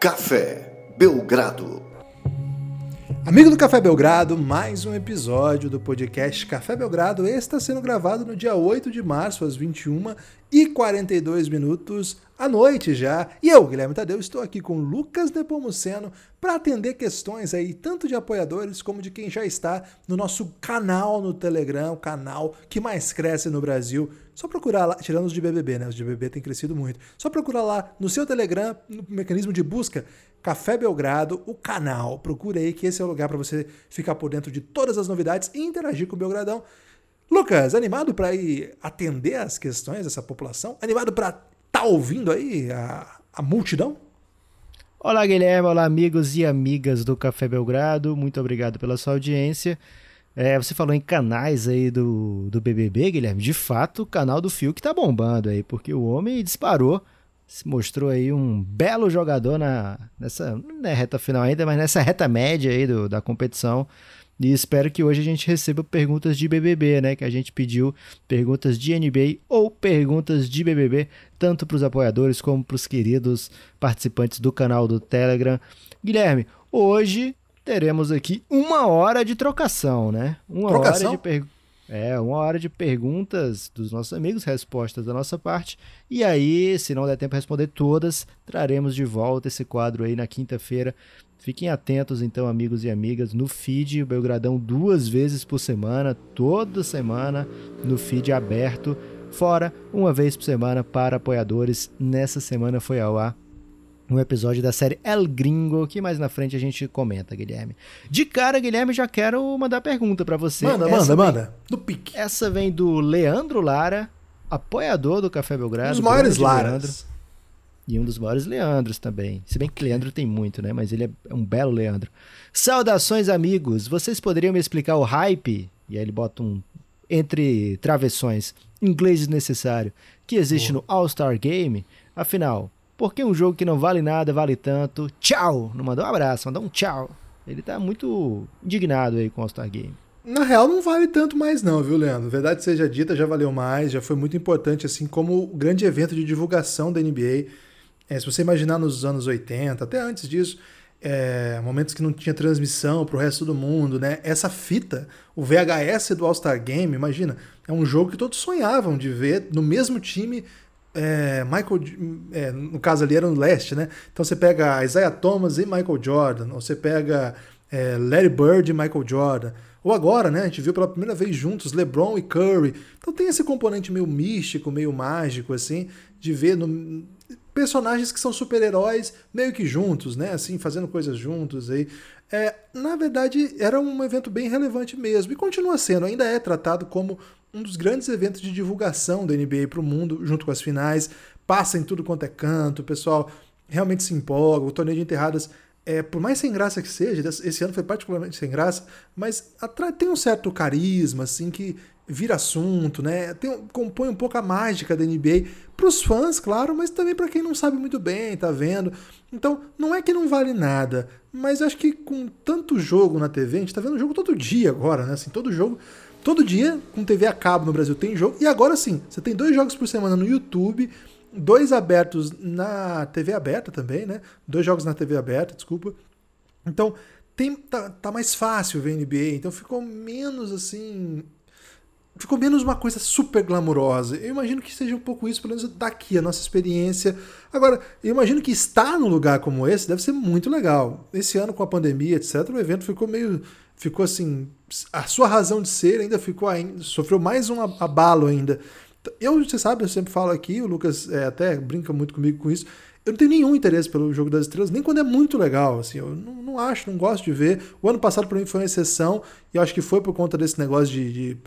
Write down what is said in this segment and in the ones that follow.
Café Belgrado. Amigo do Café Belgrado, mais um episódio do podcast Café Belgrado. Esse está sendo gravado no dia 8 de março, às 21 e 42 minutos à noite já. E eu, Guilherme Tadeu, estou aqui com Lucas Nepomuceno para atender questões aí, tanto de apoiadores como de quem já está no nosso canal no Telegram, o canal que mais cresce no Brasil. Só procurar lá, tirando os de BBB, né? Os de BBB têm crescido muito. Só procurar lá no seu Telegram, no mecanismo de busca, Café Belgrado, o canal. Procura aí que esse é o lugar para você ficar por dentro de todas as novidades e interagir com o Belgradão. Lucas, animado para ir atender as questões dessa população? Animado para tá ouvindo aí a, a multidão? Olá, Guilherme. Olá, amigos e amigas do Café Belgrado. Muito obrigado pela sua audiência. É, você falou em canais aí do, do BBB, Guilherme. De fato, o canal do Fio que tá bombando aí, porque o homem disparou, se mostrou aí um belo jogador na, nessa, não é reta final ainda, mas nessa reta média aí do, da competição. E espero que hoje a gente receba perguntas de BBB, né? Que a gente pediu perguntas de NBA ou perguntas de BBB, tanto para os apoiadores como para os queridos participantes do canal do Telegram. Guilherme, hoje teremos aqui uma hora de trocação, né? Uma trocação? hora de perguntas. É, uma hora de perguntas dos nossos amigos, respostas da nossa parte. E aí, se não der tempo de responder todas, traremos de volta esse quadro aí na quinta-feira. Fiquem atentos, então, amigos e amigas, no feed, Belgradão duas vezes por semana, toda semana, no feed aberto, fora uma vez por semana para apoiadores. Nessa semana foi ao ar um episódio da série El Gringo, que mais na frente a gente comenta, Guilherme. De cara, Guilherme, já quero mandar pergunta para você. Manda, Essa manda, vem, manda. Do pique. Essa vem do Leandro Lara, apoiador do Café Belgrado. Um dos maiores Laras. E um dos maiores Leandros também. Se bem que Leandro tem muito, né? Mas ele é um belo Leandro. Saudações, amigos. Vocês poderiam me explicar o hype? E aí ele bota um entre travessões, inglês desnecessário, que existe no All-Star Game? Afinal, por que um jogo que não vale nada vale tanto? Tchau! Não mandou um abraço, mandou um tchau. Ele tá muito indignado aí com o All-Star Game. Na real, não vale tanto mais, não, viu, Leandro? Verdade seja dita, já valeu mais, já foi muito importante, assim como o grande evento de divulgação da NBA é, se você imaginar nos anos 80, até antes disso, é, momentos que não tinha transmissão para o resto do mundo, né? Essa fita, o VHS do All-Star Game, imagina, é um jogo que todos sonhavam de ver no mesmo time. É, Michael, é, no caso ali era no leste, né? Então você pega Isaiah Thomas e Michael Jordan, ou você pega é, Larry Bird e Michael Jordan. Ou agora, né? A gente viu pela primeira vez juntos LeBron e Curry. Então tem esse componente meio místico, meio mágico, assim, de ver no, personagens que são super-heróis meio que juntos, né? Assim, fazendo coisas juntos aí. É, na verdade, era um evento bem relevante mesmo e continua sendo, ainda é tratado como um dos grandes eventos de divulgação da NBA para o mundo, junto com as finais. Passa em tudo quanto é canto, o pessoal realmente se empolga. O torneio de enterradas, é, por mais sem graça que seja, esse ano foi particularmente sem graça, mas tem um certo carisma, assim, que vira assunto, né? Tem, compõe um pouco a mágica da NBA para os fãs, claro, mas também para quem não sabe muito bem, tá vendo. Então, não é que não vale nada, mas acho que com tanto jogo na TV, a gente tá vendo jogo todo dia agora, né? Assim, todo jogo, todo dia com TV a cabo no Brasil tem jogo. E agora sim, você tem dois jogos por semana no YouTube, dois abertos na TV aberta também, né? Dois jogos na TV aberta, desculpa. Então, tem, tá, tá mais fácil ver NBA, então ficou menos assim ficou menos uma coisa super glamurosa. Eu imagino que seja um pouco isso, pelo menos daqui, a nossa experiência. Agora, eu imagino que estar num lugar como esse deve ser muito legal. Esse ano, com a pandemia, etc., o evento ficou meio. Ficou assim. A sua razão de ser ainda ficou ainda. Sofreu mais um abalo ainda. Eu, você sabe, eu sempre falo aqui, o Lucas é, até brinca muito comigo com isso. Eu não tenho nenhum interesse pelo jogo das estrelas, nem quando é muito legal. Assim, eu não, não acho, não gosto de ver. O ano passado, para mim, foi uma exceção, e eu acho que foi por conta desse negócio de, de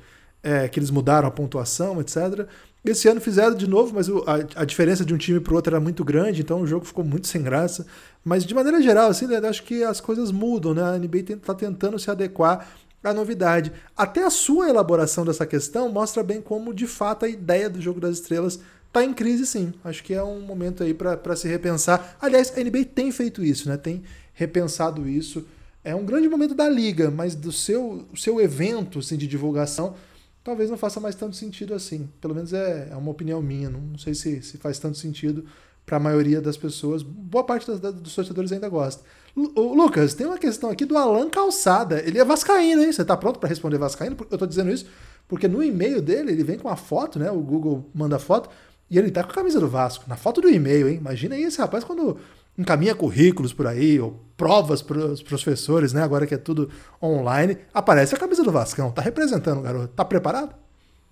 é, que eles mudaram a pontuação, etc. Esse ano fizeram de novo, mas a, a, diferença de um time para o outro era muito grande, então o jogo ficou muito sem graça. Mas de maneira geral, assim, né, acho que as coisas mudam, né? A NBA está tentando se adequar à novidade. Até a sua elaboração dessa questão mostra bem como, de fato, a ideia do jogo das estrelas está em crise, sim. Acho que é um momento aí para se repensar. Aliás, a NBA tem feito isso, né? Tem repensado isso. É um grande momento da liga, mas do seu, seu evento assim, de divulgação talvez não faça mais tanto sentido assim. Pelo menos é, é uma opinião minha. Não, não sei se, se faz tanto sentido para a maioria das pessoas, boa parte das, dos torcedores ainda gosta. Lu, Lucas, tem uma questão aqui do Alan Calçada. Ele é vascaíno, hein? Você tá pronto para responder vascaíno? Eu tô dizendo isso porque no e-mail dele ele vem com a foto, né? O Google manda foto e ele tá com a camisa do Vasco, na foto do e-mail, hein? Imagina aí esse rapaz quando encaminha currículos por aí, ou provas para os professores, né? Agora que é tudo online, aparece a camisa do Vascão. Tá representando garoto. Tá preparado?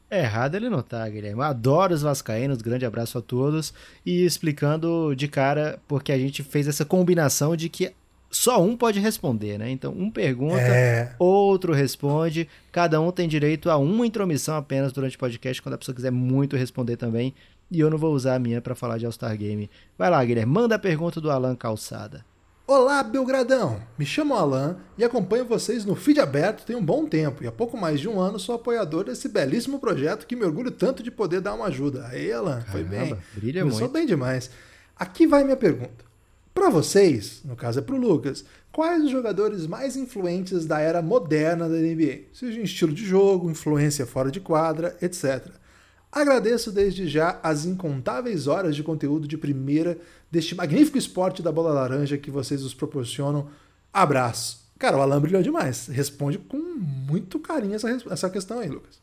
Errado ele não tá, Guilherme. adoro os vascaínos, grande abraço a todos. E explicando de cara, porque a gente fez essa combinação de que só um pode responder, né? Então, um pergunta, é... outro responde. Cada um tem direito a uma intromissão apenas durante o podcast, quando a pessoa quiser muito responder também. E eu não vou usar a minha para falar de All-Star Game. Vai lá, Guilherme, manda a pergunta do Alan Calçada. Olá, Belgradão! Me chamo Alan e acompanho vocês no feed aberto tem um bom tempo e há pouco mais de um ano sou apoiador desse belíssimo projeto que me orgulho tanto de poder dar uma ajuda. Aí, Alan, foi bem. Brilha Começou muito. bem demais. Aqui vai minha pergunta. Para vocês, no caso é para o Lucas, quais os jogadores mais influentes da era moderna da NBA? Seja em estilo de jogo, influência fora de quadra, etc. Agradeço desde já as incontáveis horas de conteúdo de primeira deste magnífico esporte da bola laranja que vocês nos proporcionam. Abraço. Cara, o Alan brilhou demais. Responde com muito carinho essa, essa questão aí, Lucas.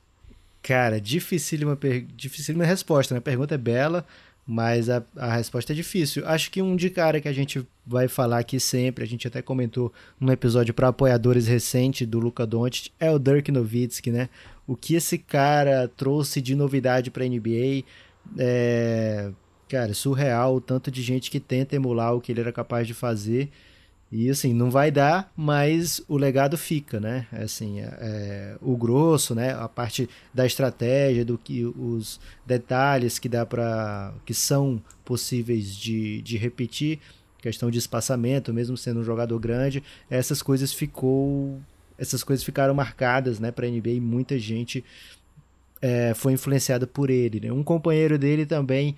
Cara, dificílima, per... dificílima resposta, né? A pergunta é bela, mas a, a resposta é difícil. Acho que um de cara que a gente vai falar aqui sempre, a gente até comentou num episódio para apoiadores recente do Luca Doncic, é o Dirk Nowitzki, né? o que esse cara trouxe de novidade para a NBA é, cara, surreal, o tanto de gente que tenta emular o que ele era capaz de fazer. E assim, não vai dar, mas o legado fica, né? É, assim, é, é, o grosso, né? A parte da estratégia, do que os detalhes que dá para que são possíveis de, de repetir, questão de espaçamento, mesmo sendo um jogador grande, essas coisas ficou essas coisas ficaram marcadas né, para NBA e muita gente é, foi influenciada por ele. Né? Um companheiro dele também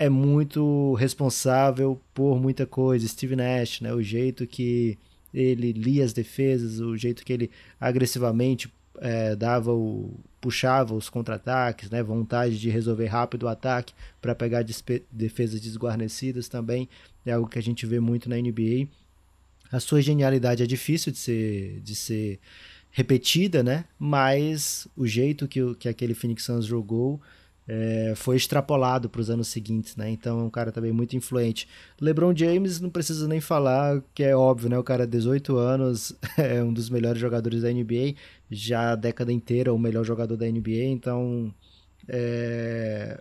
é muito responsável por muita coisa, Steve Nash, né? o jeito que ele lia as defesas, o jeito que ele agressivamente é, dava o, puxava os contra-ataques, né? vontade de resolver rápido o ataque para pegar defesas desguarnecidas também é algo que a gente vê muito na NBA. A sua genialidade é difícil de ser, de ser repetida, né? Mas o jeito que, que aquele Phoenix Suns jogou é, foi extrapolado para os anos seguintes, né? Então é um cara também muito influente. LeBron James não precisa nem falar, que é óbvio, né? O cara 18 anos é um dos melhores jogadores da NBA, já a década inteira o melhor jogador da NBA, então é,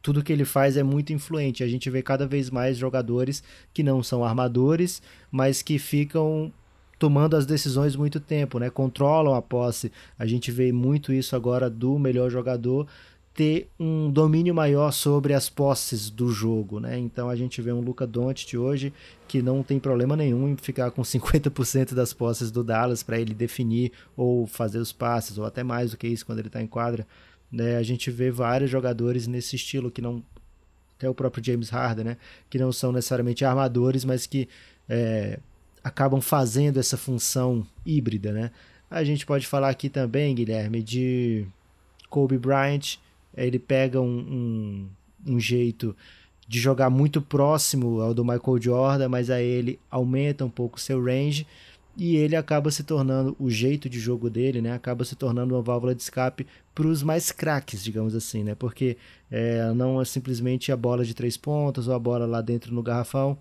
tudo que ele faz é muito influente. A gente vê cada vez mais jogadores que não são armadores, mas que ficam tomando as decisões muito tempo, né? Controlam a posse. A gente vê muito isso agora do melhor jogador ter um domínio maior sobre as posses do jogo, né? Então a gente vê um Luca Doncic hoje que não tem problema nenhum em ficar com 50% das posses do Dallas para ele definir ou fazer os passes ou até mais do que isso quando ele está em quadra. Né? A gente vê vários jogadores nesse estilo que não. Até o próprio James Harden, né? Que não são necessariamente armadores, mas que é, acabam fazendo essa função híbrida, né? A gente pode falar aqui também, Guilherme, de Kobe Bryant. Ele pega um, um, um jeito de jogar muito próximo ao do Michael Jordan, mas aí ele aumenta um pouco seu range e ele acaba se tornando o jeito de jogo dele, né? Acaba se tornando uma válvula de escape para os mais craques, digamos assim, né? Porque é, não é simplesmente a bola de três pontas ou a bola lá dentro no garrafão,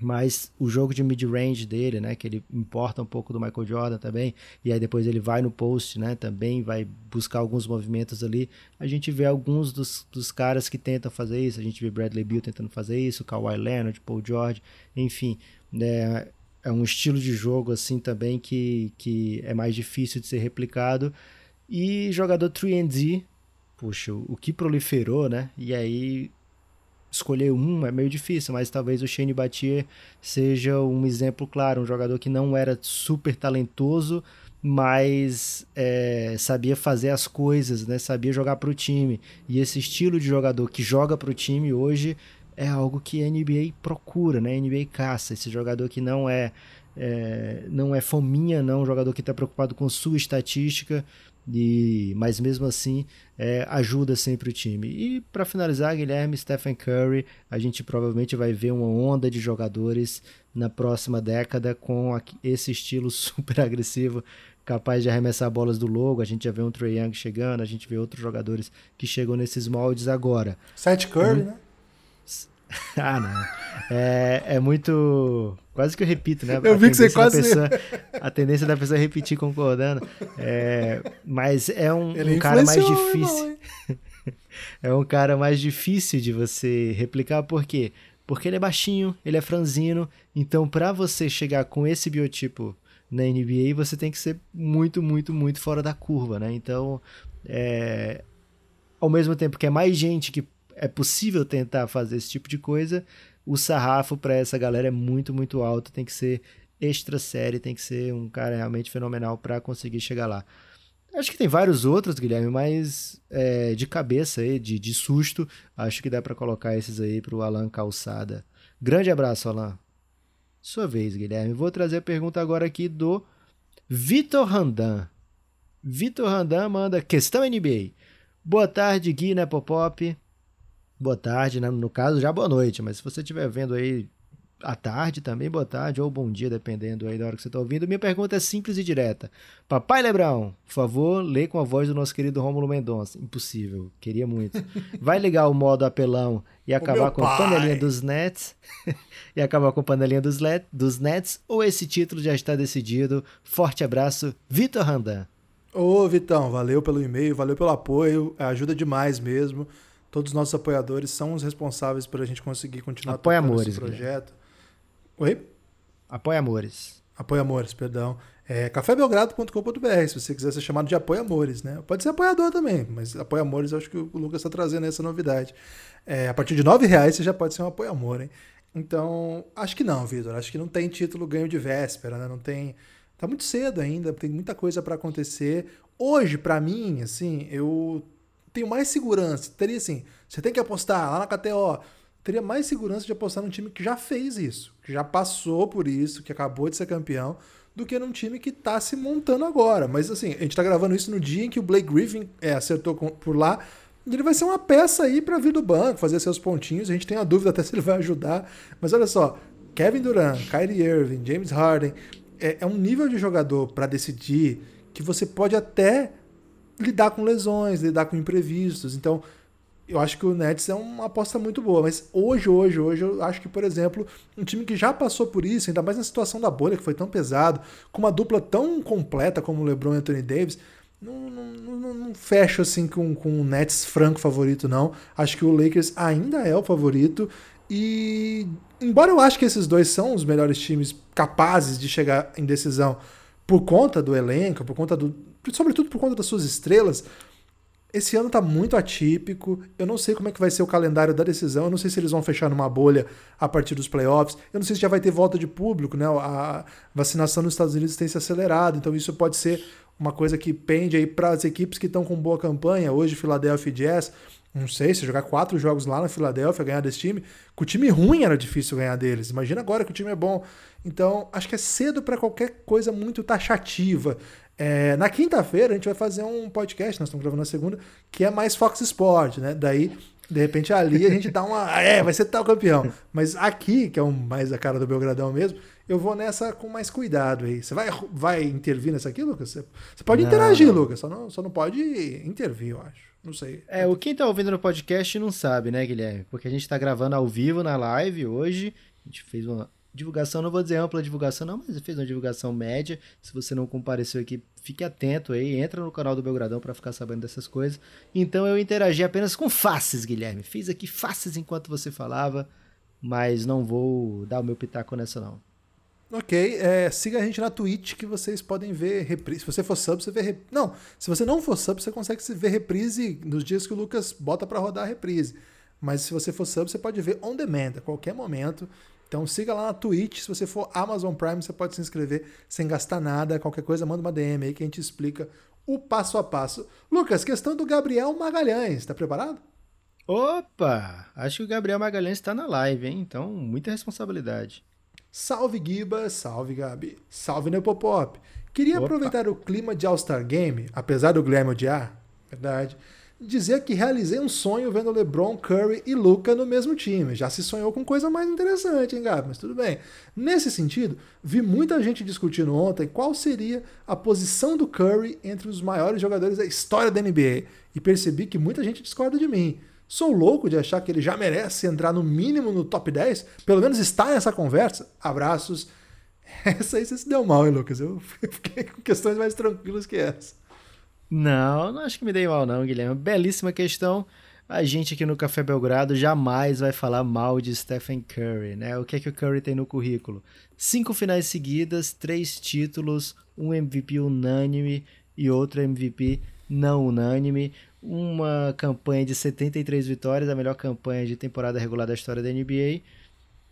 mas o jogo de mid-range dele, né, que ele importa um pouco do Michael Jordan também, e aí depois ele vai no post, né, também vai buscar alguns movimentos ali. A gente vê alguns dos, dos caras que tentam fazer isso, a gente vê Bradley Beal tentando fazer isso, Kawhi Leonard, Paul George, enfim, né, é um estilo de jogo assim também que, que é mais difícil de ser replicado. E jogador 3D, puxa, o que proliferou, né? E aí escolher um é meio difícil, mas talvez o Shane Batier seja um exemplo claro, um jogador que não era super talentoso, mas é, sabia fazer as coisas, né? Sabia jogar para o time. E esse estilo de jogador que joga para o time hoje é algo que a NBA procura, né? A NBA caça esse jogador que não é, é, não é fominha, não, um jogador que está preocupado com sua estatística, e, mas mesmo assim é, ajuda sempre o time. E para finalizar, Guilherme, Stephen Curry, a gente provavelmente vai ver uma onda de jogadores na próxima década com esse estilo super agressivo, capaz de arremessar bolas do logo. A gente já vê um Trey Young chegando, a gente vê outros jogadores que chegam nesses moldes agora. Seth Curry, hum. né? ah, não. É, é muito. Quase que eu repito, né? Eu a vi que você quase. Pessoa, a tendência da pessoa é repetir concordando. É, mas é um, um cara mais difícil. é um cara mais difícil de você replicar, por quê? Porque ele é baixinho, ele é franzino. Então, para você chegar com esse biotipo na NBA, você tem que ser muito, muito, muito fora da curva, né? Então, é, ao mesmo tempo que é mais gente que é possível tentar fazer esse tipo de coisa, o sarrafo para essa galera é muito, muito alto, tem que ser extra série, tem que ser um cara realmente fenomenal para conseguir chegar lá. Acho que tem vários outros, Guilherme, mas é, de cabeça aí, de, de susto, acho que dá para colocar esses aí para o Alan Calçada. Grande abraço, Alan. Sua vez, Guilherme. Vou trazer a pergunta agora aqui do Vitor Randan. Vitor Randan manda questão NBA. Boa tarde, Gui Nepopop boa tarde, né? no caso já boa noite, mas se você estiver vendo aí à tarde também, boa tarde, ou bom dia, dependendo aí da hora que você está ouvindo. Minha pergunta é simples e direta. Papai Lebrão, por favor, lê com a voz do nosso querido Rômulo Mendonça. Impossível, queria muito. Vai ligar o modo apelão e acabar com a panelinha dos Nets? e acabar com a panelinha dos, let, dos Nets? Ou esse título já está decidido? Forte abraço, Vitor Randan. Ô, Vitão, valeu pelo e-mail, valeu pelo apoio, ajuda demais mesmo. Todos os nossos apoiadores são os responsáveis por a gente conseguir continuar Apoia amores, esse projeto. Guilherme. Oi? Apoia Amores. Apoia Amores, perdão. É cafébelgrado.com.br, se você quiser ser chamado de Apoia Amores, né? Pode ser apoiador também, mas Apoia Amores eu acho que o Lucas está trazendo essa novidade. É, a partir de R$ reais você já pode ser um Apoia Amor, hein? Então, acho que não, Vitor. Acho que não tem título ganho de véspera, né? Não tem. Tá muito cedo ainda, tem muita coisa para acontecer. Hoje, para mim, assim, eu tenho mais segurança. Teria assim, você tem que apostar lá na KTO. Teria mais segurança de apostar num time que já fez isso, que já passou por isso, que acabou de ser campeão, do que num time que está se montando agora. Mas assim, a gente está gravando isso no dia em que o Blake Griffin é, acertou por lá. E ele vai ser uma peça aí para vir do banco, fazer seus pontinhos. A gente tem a dúvida até se ele vai ajudar. Mas olha só, Kevin Durant, Kyrie Irving, James Harden, é, é um nível de jogador para decidir que você pode até lidar com lesões, lidar com imprevistos. Então, eu acho que o Nets é uma aposta muito boa. Mas hoje, hoje, hoje, eu acho que, por exemplo, um time que já passou por isso, ainda mais na situação da bolha, que foi tão pesado, com uma dupla tão completa como o LeBron e Anthony Davis, não, não, não, não fecho assim com, com o Nets franco favorito, não. Acho que o Lakers ainda é o favorito. E embora eu acho que esses dois são os melhores times capazes de chegar em decisão por conta do elenco, por conta do, sobretudo por conta das suas estrelas, esse ano está muito atípico. Eu não sei como é que vai ser o calendário da decisão. Eu não sei se eles vão fechar numa bolha a partir dos playoffs. Eu não sei se já vai ter volta de público, né? A vacinação nos Estados Unidos tem se acelerado, então isso pode ser uma coisa que pende aí para as equipes que estão com boa campanha. Hoje, Philadelphia Jazz. Não sei, se jogar quatro jogos lá na Filadélfia, ganhar desse time. Com o time ruim era difícil ganhar deles. Imagina agora que o time é bom. Então, acho que é cedo para qualquer coisa muito taxativa. É, na quinta-feira a gente vai fazer um podcast, nós estamos gravando na segunda, que é mais Fox Sport, né? Daí, de repente, ali a gente dá uma. É, vai ser tal campeão. Mas aqui, que é um, mais a cara do Belgradão mesmo, eu vou nessa com mais cuidado aí. Você vai, vai intervir nessa aqui, Lucas? Você, você pode não, interagir, não. Lucas, só não, só não pode intervir, eu acho. Não sei. É, o quem tá ouvindo no podcast não sabe, né, Guilherme? Porque a gente tá gravando ao vivo na live hoje. A gente fez uma divulgação, não vou dizer ampla divulgação não, mas fez uma divulgação média. Se você não compareceu aqui, fique atento aí, entra no canal do Belgradão para ficar sabendo dessas coisas. Então eu interagi apenas com faces, Guilherme. Fiz aqui faces enquanto você falava, mas não vou dar o meu pitaco nessa não. Ok, é, siga a gente na Twitch que vocês podem ver reprise. Se você for sub, você vê. Não, se você não for sub, você consegue ver reprise nos dias que o Lucas bota para rodar a reprise. Mas se você for sub, você pode ver on demand a qualquer momento. Então siga lá na Twitch. Se você for Amazon Prime, você pode se inscrever sem gastar nada. Qualquer coisa, manda uma DM aí que a gente explica o passo a passo. Lucas, questão do Gabriel Magalhães. Está preparado? Opa! Acho que o Gabriel Magalhães está na live, hein? Então, muita responsabilidade. Salve Giba, salve Gabi, salve Nepopop. Queria Opa. aproveitar o clima de All-Star Game, apesar do Guilherme odiar, verdade, dizer que realizei um sonho vendo LeBron, Curry e Luca no mesmo time. Já se sonhou com coisa mais interessante, hein, Gabi? Mas tudo bem. Nesse sentido, vi muita gente discutindo ontem qual seria a posição do Curry entre os maiores jogadores da história da NBA e percebi que muita gente discorda de mim. Sou louco de achar que ele já merece entrar no mínimo no top 10, pelo menos está nessa conversa. Abraços. Essa aí você se deu mal, hein, Lucas? Eu fiquei com questões mais tranquilas que essa. Não, não acho que me dei mal não, Guilherme. Belíssima questão. A gente aqui no Café Belgrado jamais vai falar mal de Stephen Curry, né? O que é que o Curry tem no currículo? Cinco finais seguidas, três títulos, um MVP unânime e outro MVP não unânime, uma campanha de 73 vitórias, a melhor campanha de temporada regular da história da NBA.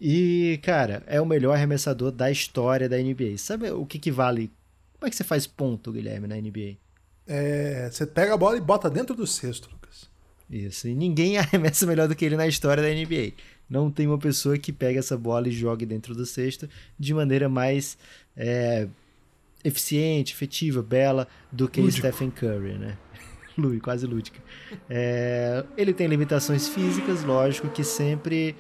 E, cara, é o melhor arremessador da história da NBA. Sabe o que, que vale? Como é que você faz ponto, Guilherme, na NBA? É, você pega a bola e bota dentro do cesto, Lucas. Isso, e ninguém arremessa melhor do que ele na história da NBA. Não tem uma pessoa que pega essa bola e jogue dentro do cesto de maneira mais é, eficiente, efetiva, bela do que Lúdico. Stephen Curry, né? Quase lúdica. É, ele tem limitações físicas, lógico, que sempre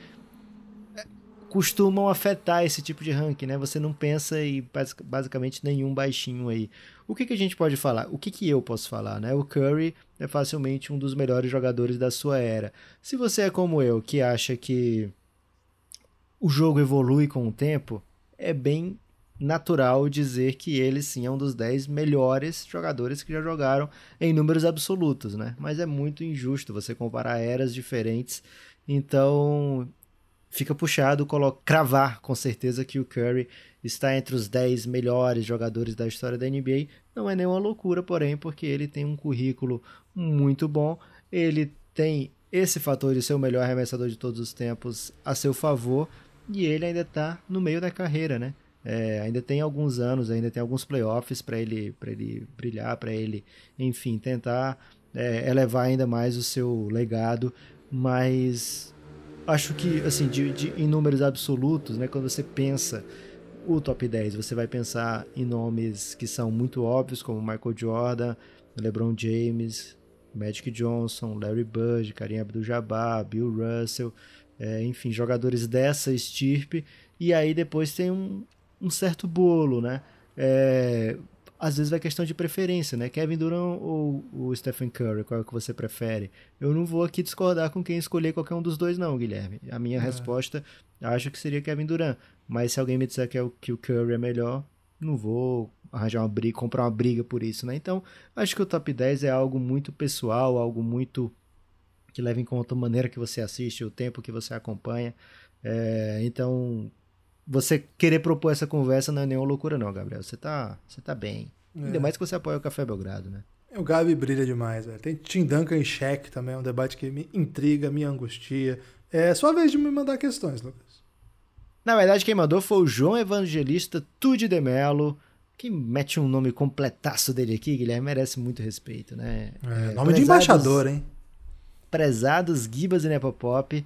costumam afetar esse tipo de ranking, né? Você não pensa em basic- basicamente nenhum baixinho aí. O que, que a gente pode falar? O que, que eu posso falar, né? O Curry é facilmente um dos melhores jogadores da sua era. Se você é como eu, que acha que o jogo evolui com o tempo, é bem natural dizer que ele sim é um dos 10 melhores jogadores que já jogaram em números absolutos, né? Mas é muito injusto você comparar eras diferentes. Então, fica puxado colo- cravar com certeza que o Curry está entre os 10 melhores jogadores da história da NBA. Não é nenhuma loucura, porém, porque ele tem um currículo muito bom. Ele tem esse fator de ser o melhor arremessador de todos os tempos a seu favor e ele ainda está no meio da carreira, né? É, ainda tem alguns anos, ainda tem alguns playoffs para ele, ele brilhar, para ele, enfim, tentar é, elevar ainda mais o seu legado, mas acho que, assim, de, de- em números absolutos, né, quando você pensa o top 10, você vai pensar em nomes que são muito óbvios, como Michael Jordan, LeBron James, Magic Johnson, Larry Bird, Kareem Abdul-Jabbar, Bill Russell, é, enfim, jogadores dessa estirpe, e aí depois tem um, um certo bolo, né? É, às vezes vai questão de preferência, né? Kevin Durant ou o Stephen Curry, qual é o que você prefere? Eu não vou aqui discordar com quem escolher qualquer um dos dois, não, Guilherme. A minha resposta, acho que seria Kevin Durant. Mas se alguém me disser que, é o, que o Curry é melhor, não vou arranjar uma briga, comprar uma briga por isso, né? Então, acho que o top 10 é algo muito pessoal, algo muito que leva em conta a maneira que você assiste, o tempo que você acompanha. É, então, você querer propor essa conversa não é nenhuma loucura, não, Gabriel. Você tá, você tá bem. Ainda mais que você apoia o Café Belgrado, né? O Gabi brilha demais, velho. Tem Tim Duncan em xeque também, é um debate que me intriga, me angustia. É sua vez de me mandar questões, Lucas. Na verdade, quem mandou foi o João Evangelista Tude de Melo, que mete um nome completaço dele aqui, Guilherme, merece muito respeito, né? É, É, nome de prezados- embaixador, hein? Prezados Gibas e Nepopop,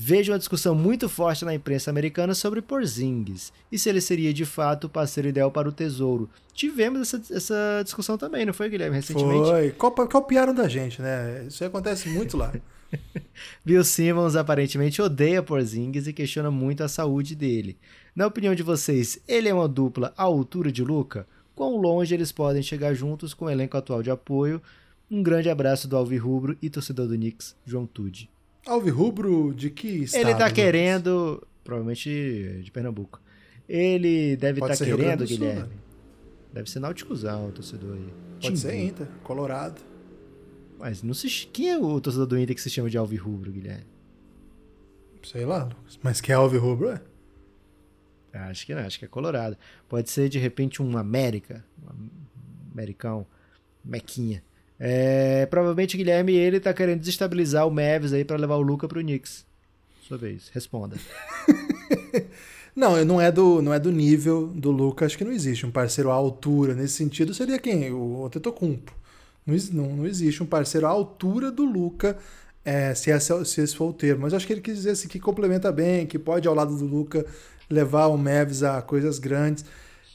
vejo uma discussão muito forte na imprensa americana sobre Porzingis e se ele seria de fato o parceiro ideal para o Tesouro. Tivemos essa, essa discussão também, não foi, Guilherme, recentemente? Foi. Copiaram da gente, né? Isso acontece muito lá. Bill Simmons aparentemente odeia Porzingis e questiona muito a saúde dele. Na opinião de vocês, ele é uma dupla à altura de Luca? Quão longe eles podem chegar juntos com o elenco atual de apoio? Um grande abraço do Alvirrubro e torcedor do Knicks, João Tude. Alvirrubro de que estado? ele tá Lucas? querendo, provavelmente de Pernambuco. Ele deve estar ser Grande querendo, do Sul, Guilherme. né? Deve ser Nauticuzão, o torcedor aí. Pode ser Timbu. Inter, Colorado. Mas não se... quem é o torcedor do Inter que se chama de Alvirrubro, Guilherme? Sei lá, Lucas. Mas que é Alvirrubro, é? Acho que não, acho que é Colorado. Pode ser de repente um América, um americão, Mequinha. É, provavelmente Guilherme ele tá querendo desestabilizar o Mavis aí para levar o Luca pro Knicks. Sua vez, responda. Não, não é do, não é do nível do Luca, acho que não existe um parceiro à altura. Nesse sentido, seria quem? O Antetokounmpo. Não, não, não existe um parceiro à altura do Luca, é, se, se esse for o termo. Mas acho que ele quis dizer assim, que complementa bem, que pode, ao lado do Luca, levar o Mavs a coisas grandes.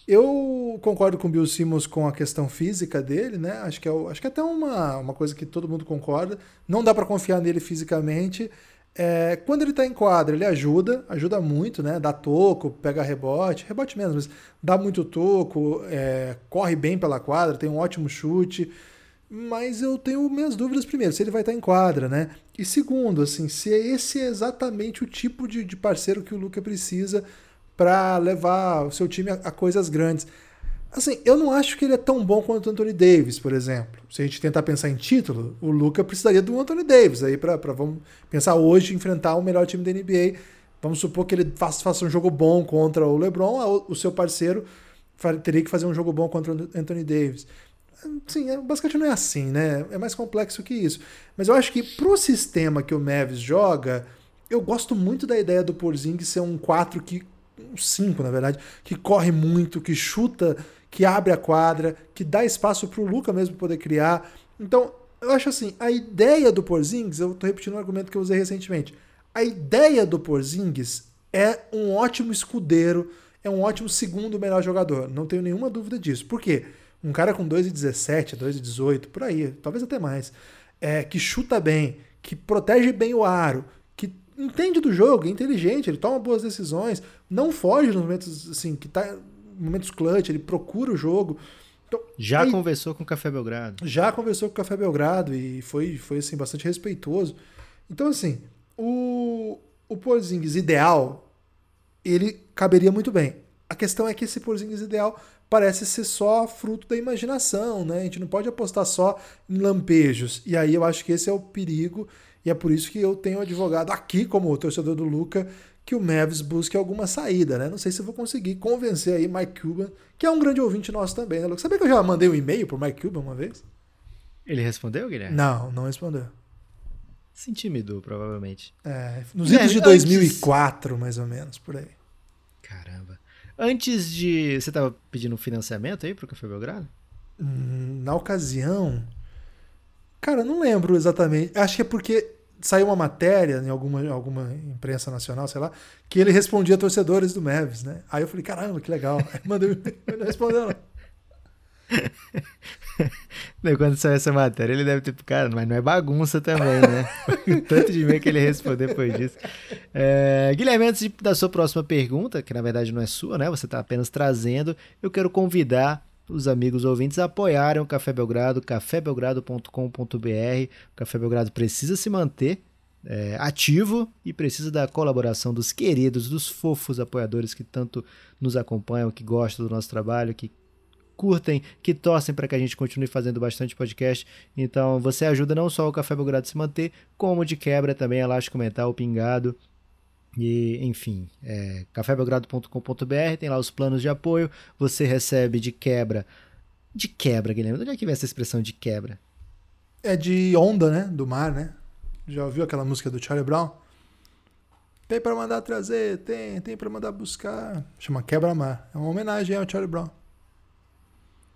Eu concordo com o Bill Simmons com a questão física dele, né? Acho que é, acho que é até uma, uma coisa que todo mundo concorda. Não dá para confiar nele fisicamente. É, quando ele está em quadra, ele ajuda, ajuda muito, né? Dá toco, pega rebote, rebote mesmo, mas dá muito toco, é, corre bem pela quadra, tem um ótimo chute. Mas eu tenho minhas dúvidas, primeiro, se ele vai estar tá em quadra, né? E segundo, assim, se esse é exatamente o tipo de, de parceiro que o Luca precisa para levar o seu time a, a, coisas grandes. Assim, eu não acho que ele é tão bom quanto o Anthony Davis, por exemplo. Se a gente tentar pensar em título, o Luca precisaria do Anthony Davis aí para vamos pensar hoje enfrentar o melhor time da NBA. Vamos supor que ele faça, faça um jogo bom contra o LeBron, o seu parceiro teria que fazer um jogo bom contra o Anthony Davis. Sim, o basquete não é assim, né? É mais complexo que isso. Mas eu acho que pro sistema que o Mavis joga, eu gosto muito da ideia do Porzingis ser um 4 que um 5, na verdade, que corre muito, que chuta, que abre a quadra, que dá espaço para o Luca mesmo poder criar. Então, eu acho assim, a ideia do Porzingis, eu estou repetindo um argumento que eu usei recentemente. A ideia do Porzingis é um ótimo escudeiro, é um ótimo segundo melhor jogador. Não tenho nenhuma dúvida disso. Por quê? Um cara com 2,17, 2,18, por aí, talvez até mais, é, que chuta bem, que protege bem o aro, entende do jogo, é inteligente, ele toma boas decisões, não foge nos momentos assim, que tá momentos clutch, ele procura o jogo. Então, já aí, conversou com o Café Belgrado. Já conversou com o Café Belgrado e foi foi assim bastante respeitoso. Então assim, o o Porzingis ideal, ele caberia muito bem. A questão é que esse Porzingis ideal parece ser só fruto da imaginação, né? A gente não pode apostar só em lampejos. E aí eu acho que esse é o perigo e é por isso que eu tenho advogado aqui, como torcedor do Luca, que o Mavs busque alguma saída, né? Não sei se eu vou conseguir convencer aí Mike Cuban, que é um grande ouvinte nosso também, né, Luca? Sabia que eu já mandei um e-mail pro Mike Cuban uma vez? Ele respondeu, Guilherme? Não, não respondeu. Se intimidou, provavelmente. É, nos idos de 2004, antes... mais ou menos, por aí. Caramba. Antes de. Você tava pedindo financiamento aí pro Café Belgrado? Hum, na ocasião. Cara, não lembro exatamente. Acho que é porque saiu uma matéria em alguma, alguma imprensa nacional, sei lá, que ele respondia torcedores do Mavis, né? Aí eu falei, caramba, que legal. Aí mandei ele respondeu. Quando saiu essa matéria, ele deve ter. Cara, mas não é bagunça também, né? o tanto de e que ele respondeu depois disso. É, Guilherme, antes da sua próxima pergunta, que na verdade não é sua, né? Você está apenas trazendo, eu quero convidar os amigos ouvintes apoiaram o Café Belgrado, cafébelgrado.com.br. O Café Belgrado precisa se manter é, ativo e precisa da colaboração dos queridos, dos fofos apoiadores que tanto nos acompanham, que gostam do nosso trabalho, que curtem, que torcem para que a gente continue fazendo bastante podcast. Então você ajuda não só o Café Belgrado se manter, como de quebra também a Elástico Mental, o Pingado e, enfim, é, cafébelgrado.com.br, tem lá os planos de apoio, você recebe de quebra. De quebra, Guilherme. De onde é que vem essa expressão de quebra? É de onda, né? Do mar, né? Já ouviu aquela música do Charlie Brown? Tem para mandar trazer, tem, tem para mandar buscar. Chama quebra-mar. É uma homenagem ao Charlie Brown.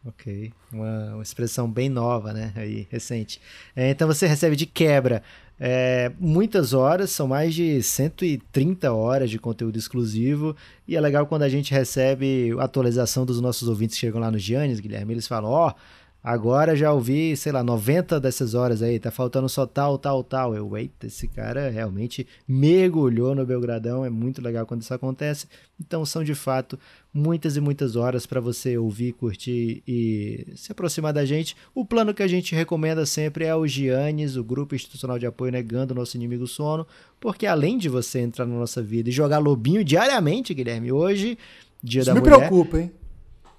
Ok, uma, uma, expressão bem nova, né? Aí, recente. É, então você recebe de quebra é, muitas horas, são mais de 130 horas de conteúdo exclusivo. E é legal quando a gente recebe a atualização dos nossos ouvintes que chegam lá no Giannis, Guilherme. Eles falam: Ó, oh, agora já ouvi, sei lá, 90 dessas horas aí, tá faltando só tal, tal, tal. Eu, eita, esse cara realmente mergulhou no Belgradão. É muito legal quando isso acontece. Então são de fato muitas e muitas horas para você ouvir, curtir e se aproximar da gente. O plano que a gente recomenda sempre é o Giannis, o grupo institucional de apoio negando o nosso inimigo sono, porque além de você entrar na nossa vida e jogar lobinho diariamente, Guilherme, hoje, dia Isso da me mulher. Me preocupa, hein?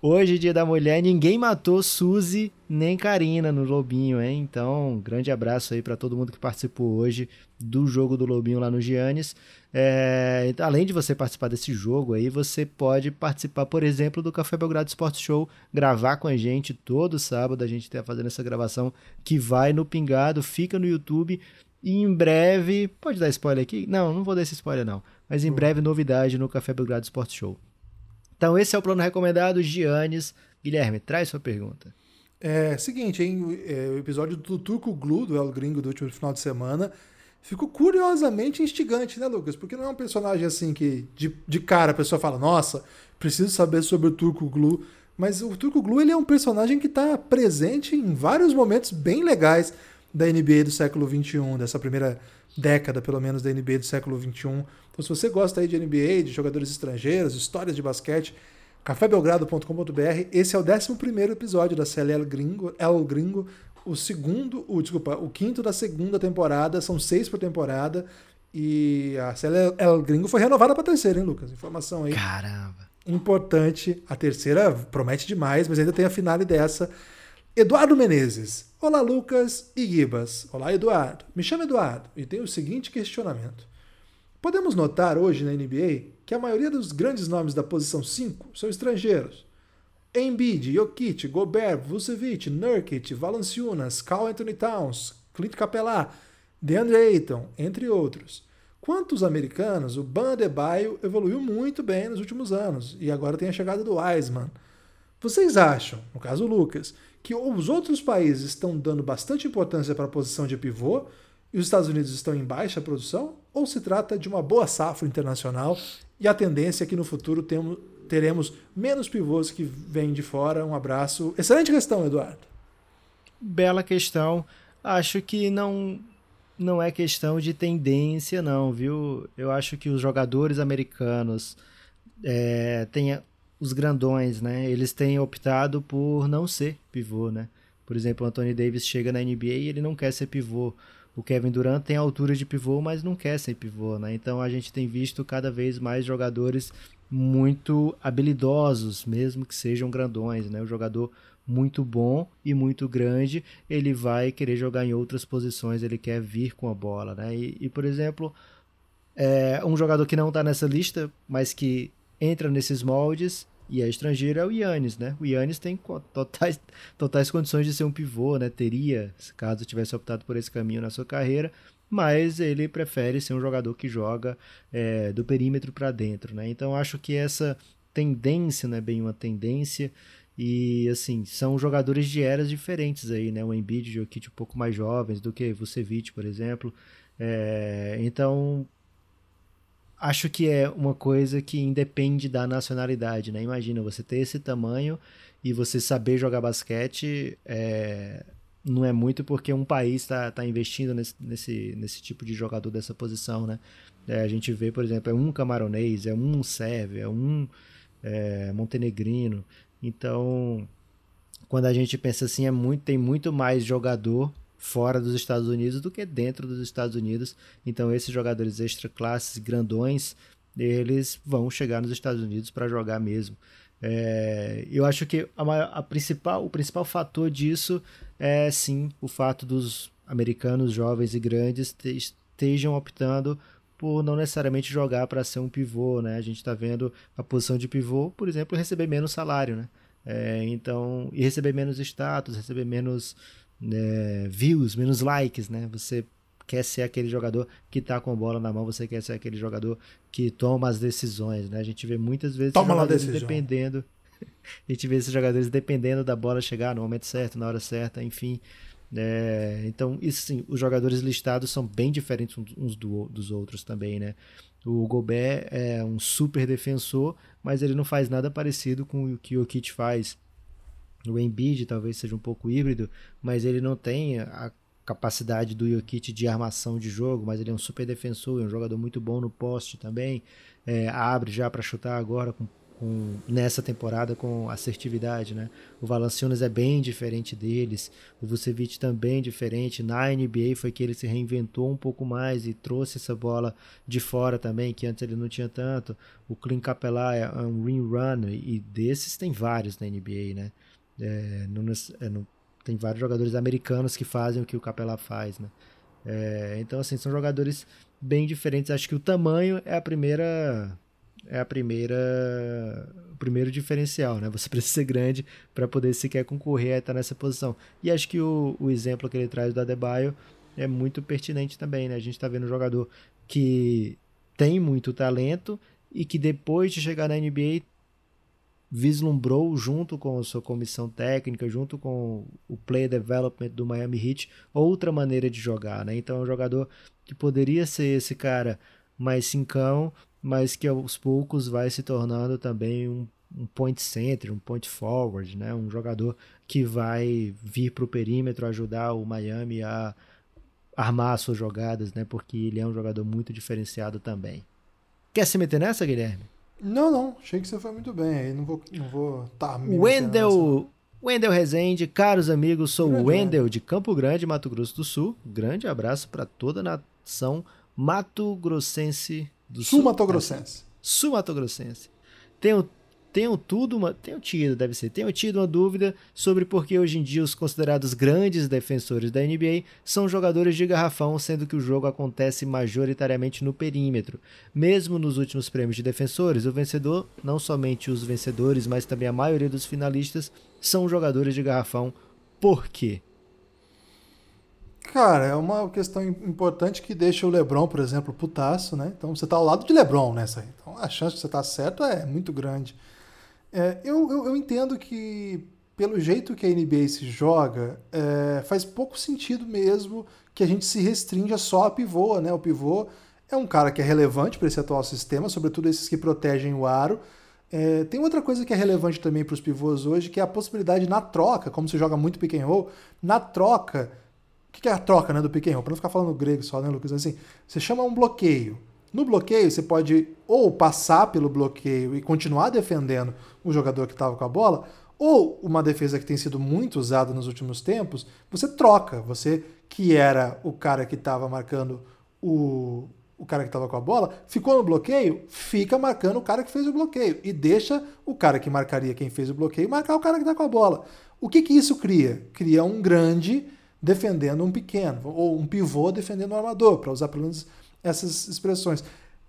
Hoje, dia da mulher, ninguém matou Suzy nem Karina no Lobinho, hein? Então, grande abraço aí para todo mundo que participou hoje do jogo do Lobinho lá no Giannis. É, então, além de você participar desse jogo aí, você pode participar, por exemplo, do Café Belgrado Sports Show, gravar com a gente todo sábado. A gente está fazendo essa gravação que vai no Pingado, fica no YouTube. E em breve. Pode dar spoiler aqui? Não, não vou dar esse spoiler, não. Mas em breve, novidade no Café Belgrado Sports Show. Então, esse é o plano recomendado. Giannis. Guilherme, traz sua pergunta. É seguinte, hein? É, o episódio do Turco Glu, do El Gringo do último final de semana, ficou curiosamente instigante, né, Lucas? Porque não é um personagem assim que de, de cara a pessoa fala, nossa, preciso saber sobre o Turco Glu. Mas o Turco Glu ele é um personagem que está presente em vários momentos bem legais da NBA do século XXI, dessa primeira década, pelo menos, da NBA do século XXI. Então, se você gosta aí de NBA, de jogadores estrangeiros, histórias de basquete, cafébelgrado.com.br, esse é o 11 episódio da série El Gringo, El Gringo o segundo, o, desculpa, o quinto da segunda temporada, são seis por temporada, e a série El Gringo foi renovada para terceira, hein, Lucas? Informação aí. Caramba. Importante. A terceira promete demais, mas ainda tem a finale dessa. Eduardo Menezes. Olá, Lucas e Gibas. Olá, Eduardo. Me chamo Eduardo e tenho o seguinte questionamento. Podemos notar hoje na NBA que a maioria dos grandes nomes da posição 5 são estrangeiros. Embiid, Jokic, Gobert, Vucevic, Nurkic, Valanciunas, Carl Anthony Towns, Clint Capela, DeAndre Ayton, entre outros. Quantos americanos, o Ban evoluiu muito bem nos últimos anos e agora tem a chegada do Wiseman. Vocês acham, no caso Lucas, que os outros países estão dando bastante importância para a posição de pivô e os Estados Unidos estão em baixa produção? Ou se trata de uma boa safra internacional e a tendência é que no futuro temos, teremos menos pivôs que vêm de fora. Um abraço. Excelente questão, Eduardo. Bela questão. Acho que não não é questão de tendência, não, viu? Eu acho que os jogadores americanos é, têm os grandões, né? Eles têm optado por não ser pivô, né? Por exemplo, o Anthony Davis chega na NBA e ele não quer ser pivô. O Kevin Durant tem altura de pivô, mas não quer ser pivô, né? Então a gente tem visto cada vez mais jogadores muito habilidosos, mesmo que sejam grandões, né? O jogador muito bom e muito grande, ele vai querer jogar em outras posições, ele quer vir com a bola, né? E, e por exemplo, é, um jogador que não está nessa lista, mas que entra nesses moldes e é estrangeiro é o Yannis, né? O Yannis tem totais, totais condições de ser um pivô, né? Teria, caso tivesse optado por esse caminho na sua carreira, mas ele prefere ser um jogador que joga é, do perímetro para dentro, né? Então acho que essa tendência não é bem uma tendência e assim são jogadores de eras diferentes aí, né? O Embiid e o Jokic um pouco mais jovens do que Vucevic, por exemplo. É, então acho que é uma coisa que independe da nacionalidade, né? Imagina você ter esse tamanho e você saber jogar basquete. É, não é muito porque um país está tá investindo nesse, nesse, nesse tipo de jogador dessa posição, né? É, a gente vê, por exemplo, é um camaronês, é um sérvio, é um é, montenegrino. Então, quando a gente pensa assim, é muito, tem muito mais jogador fora dos Estados Unidos do que dentro dos Estados Unidos. Então, esses jogadores extra classes, grandões, eles vão chegar nos Estados Unidos para jogar mesmo. É, eu acho que a, a, principal, o principal fator disso é sim o fato dos americanos jovens e grandes estejam optando por não necessariamente jogar para ser um pivô, né? A gente está vendo a posição de pivô, por exemplo, receber menos salário, né? É, então, e receber menos status, receber menos é, views, menos likes, né? Você quer ser aquele jogador que está com a bola na mão, você quer ser aquele jogador que toma as decisões, né? A gente vê muitas vezes toma jogadores dependendo a gente vê esses jogadores dependendo da bola chegar no momento certo, na hora certa, enfim. É, então, isso sim, os jogadores listados são bem diferentes uns do, dos outros também, né? O Gobert é um super defensor, mas ele não faz nada parecido com o que o Kit faz. O Embiid talvez seja um pouco híbrido, mas ele não tem a capacidade do Jokic de armação de jogo, mas ele é um super defensor, é um jogador muito bom no poste também. É, abre já para chutar agora com com, nessa temporada com assertividade, né? O Valanciunas é bem diferente deles, o Vucevic também diferente. Na NBA foi que ele se reinventou um pouco mais e trouxe essa bola de fora também, que antes ele não tinha tanto. O Clint Capela é um ring run e desses tem vários na NBA, né? É, é, tem vários jogadores americanos que fazem o que o Capela faz, né? É, então, assim, são jogadores bem diferentes. Acho que o tamanho é a primeira é a primeira o primeiro diferencial, né? Você precisa ser grande para poder sequer concorrer a estar nessa posição. E acho que o, o exemplo que ele traz do Adebayo é muito pertinente também, né? A gente está vendo um jogador que tem muito talento e que depois de chegar na NBA vislumbrou junto com a sua comissão técnica, junto com o play development do Miami Heat, outra maneira de jogar, né? Então é um jogador que poderia ser esse cara mais cincão, mas que aos poucos vai se tornando também um, um point center, um point forward, né? Um jogador que vai vir para o perímetro ajudar o Miami a armar suas jogadas, né? Porque ele é um jogador muito diferenciado também. Quer se meter nessa, Guilherme? Não, não. Achei que você foi muito bem aí. Não vou, não vou tá Wendel, Wendel Rezende, caros amigos, sou o Wendel de Campo Grande, Mato Grosso do Sul. Grande abraço para toda a nação Mato Grossense do Sul. Sul Mato Grossense. Sul Mato Grossense. Tenho tenho tudo, uma, tenho tido, deve ser, tenho tido uma dúvida sobre por que hoje em dia os considerados grandes defensores da NBA são jogadores de garrafão, sendo que o jogo acontece majoritariamente no perímetro. Mesmo nos últimos prêmios de defensores, o vencedor, não somente os vencedores, mas também a maioria dos finalistas, são jogadores de garrafão. Por quê? Cara, é uma questão importante que deixa o LeBron, por exemplo, putaço, né? Então você está ao lado de LeBron nessa. Então a chance de você estar tá certo é muito grande. É, eu, eu, eu, entendo que, pelo jeito que a NBA se joga, é, faz pouco sentido mesmo que a gente se restrinja só a pivô, né? O pivô é um cara que é relevante para esse atual sistema, sobretudo esses que protegem o aro. É, tem outra coisa que é relevante também para os pivôs hoje, que é a possibilidade na troca, como se joga muito pick and roll, na troca. O que é a troca né, do pick and roll? Para não ficar falando grego só, né, Lucas? Assim, você chama um bloqueio. No bloqueio, você pode ou passar pelo bloqueio e continuar defendendo o jogador que estava com a bola, ou uma defesa que tem sido muito usada nos últimos tempos, você troca. Você, que era o cara que estava marcando o, o cara que estava com a bola, ficou no bloqueio, fica marcando o cara que fez o bloqueio. E deixa o cara que marcaria quem fez o bloqueio marcar o cara que está com a bola. O que, que isso cria? Cria um grande defendendo um pequeno, ou um pivô defendendo um armador, para usar pelo menos essas expressões.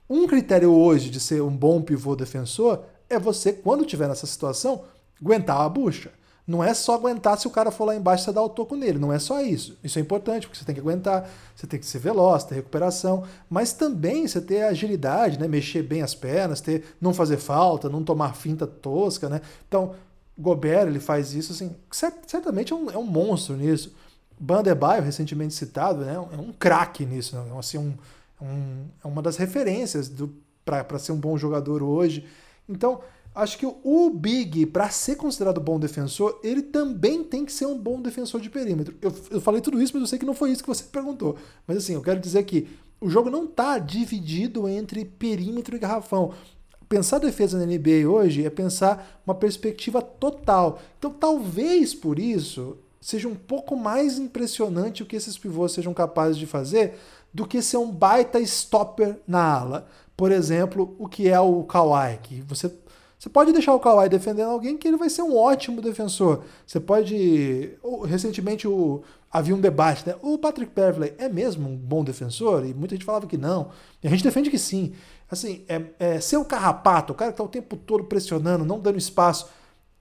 Um critério hoje de ser um bom pivô defensor é você, quando estiver nessa situação, aguentar a bucha. Não é só aguentar se o cara for lá embaixo você dar o toco nele. Não é só isso. Isso é importante, porque você tem que aguentar, você tem que ser veloz, ter recuperação, mas também você ter agilidade, né? mexer bem as pernas, ter, não fazer falta, não tomar finta tosca. Né? Então, Gobert ele faz isso assim, certamente é um, é um monstro nisso. Bandebaio, recentemente citado, né? é um craque nisso, né? assim, um, um, é uma das referências para ser um bom jogador hoje. Então, acho que o Big, para ser considerado bom defensor, ele também tem que ser um bom defensor de perímetro. Eu, eu falei tudo isso, mas eu sei que não foi isso que você perguntou. Mas assim, eu quero dizer que o jogo não está dividido entre perímetro e garrafão. Pensar defesa na NBA hoje é pensar uma perspectiva total. Então, talvez por isso seja um pouco mais impressionante o que esses pivôs sejam capazes de fazer do que ser um baita stopper na ala. Por exemplo, o que é o Kawhi, que você você pode deixar o Kawhi defendendo alguém que ele vai ser um ótimo defensor. Você pode. Recentemente o, havia um debate, né? O Patrick Beverley é mesmo um bom defensor? E muita gente falava que não. E a gente defende que sim. Assim, é, é ser um carrapato, o cara que está o tempo todo pressionando, não dando espaço,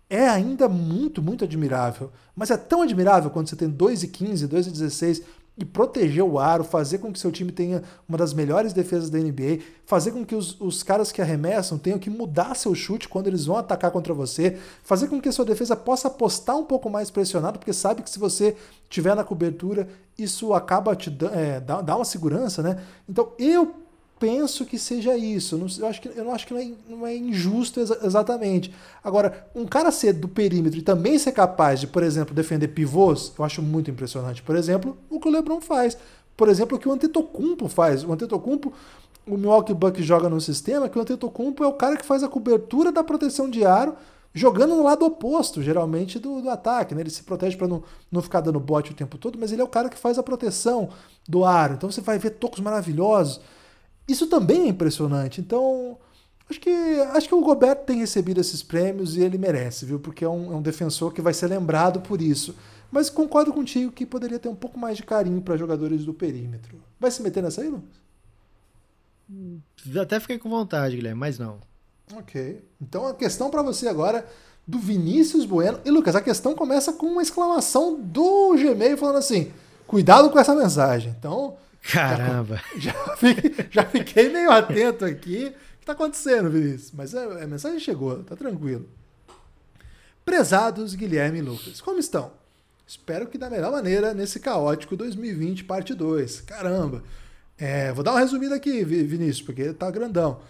é ainda muito, muito admirável. Mas é tão admirável quando você tem 2 e 15, 2 e 16 e proteger o aro, fazer com que seu time tenha uma das melhores defesas da NBA, fazer com que os, os caras que arremessam tenham que mudar seu chute quando eles vão atacar contra você, fazer com que a sua defesa possa apostar um pouco mais pressionado, porque sabe que se você tiver na cobertura, isso acaba te é, dá, dá uma segurança, né? Então eu penso que seja isso. Eu, acho que, eu não acho que não é, não é injusto exa exatamente. Agora, um cara ser do perímetro e também ser capaz de, por exemplo, defender pivôs, eu acho muito impressionante. Por exemplo, o que o LeBron faz. Por exemplo, o que o Antetokounmpo faz. O Antetokounmpo, o Milwaukee Bucks joga no sistema que o Antetokounmpo é o cara que faz a cobertura da proteção de aro jogando no lado oposto, geralmente, do, do ataque. Né? Ele se protege para não, não ficar dando bote o tempo todo, mas ele é o cara que faz a proteção do aro. Então você vai ver tocos maravilhosos. Isso também é impressionante. Então, acho que, acho que o Gobert tem recebido esses prêmios e ele merece, viu? Porque é um, é um defensor que vai ser lembrado por isso. Mas concordo contigo que poderia ter um pouco mais de carinho para jogadores do perímetro. Vai se meter nessa aí, Lucas? Até fiquei com vontade, Guilherme, mas não. Ok. Então a questão para você agora do Vinícius Bueno. E Lucas, a questão começa com uma exclamação do Gmail falando assim: cuidado com essa mensagem. Então, Caramba! Já, já, fiquei, já fiquei meio atento aqui. O que está acontecendo, Vinícius? Mas a, a, mensagem chegou, tá tranquilo. Prezados Guilherme e Lucas, como estão? Espero que da melhor maneira nesse caótico 2020, parte 2. Caramba! É, vou dar uma resumida aqui, Vinícius, porque tá grandão.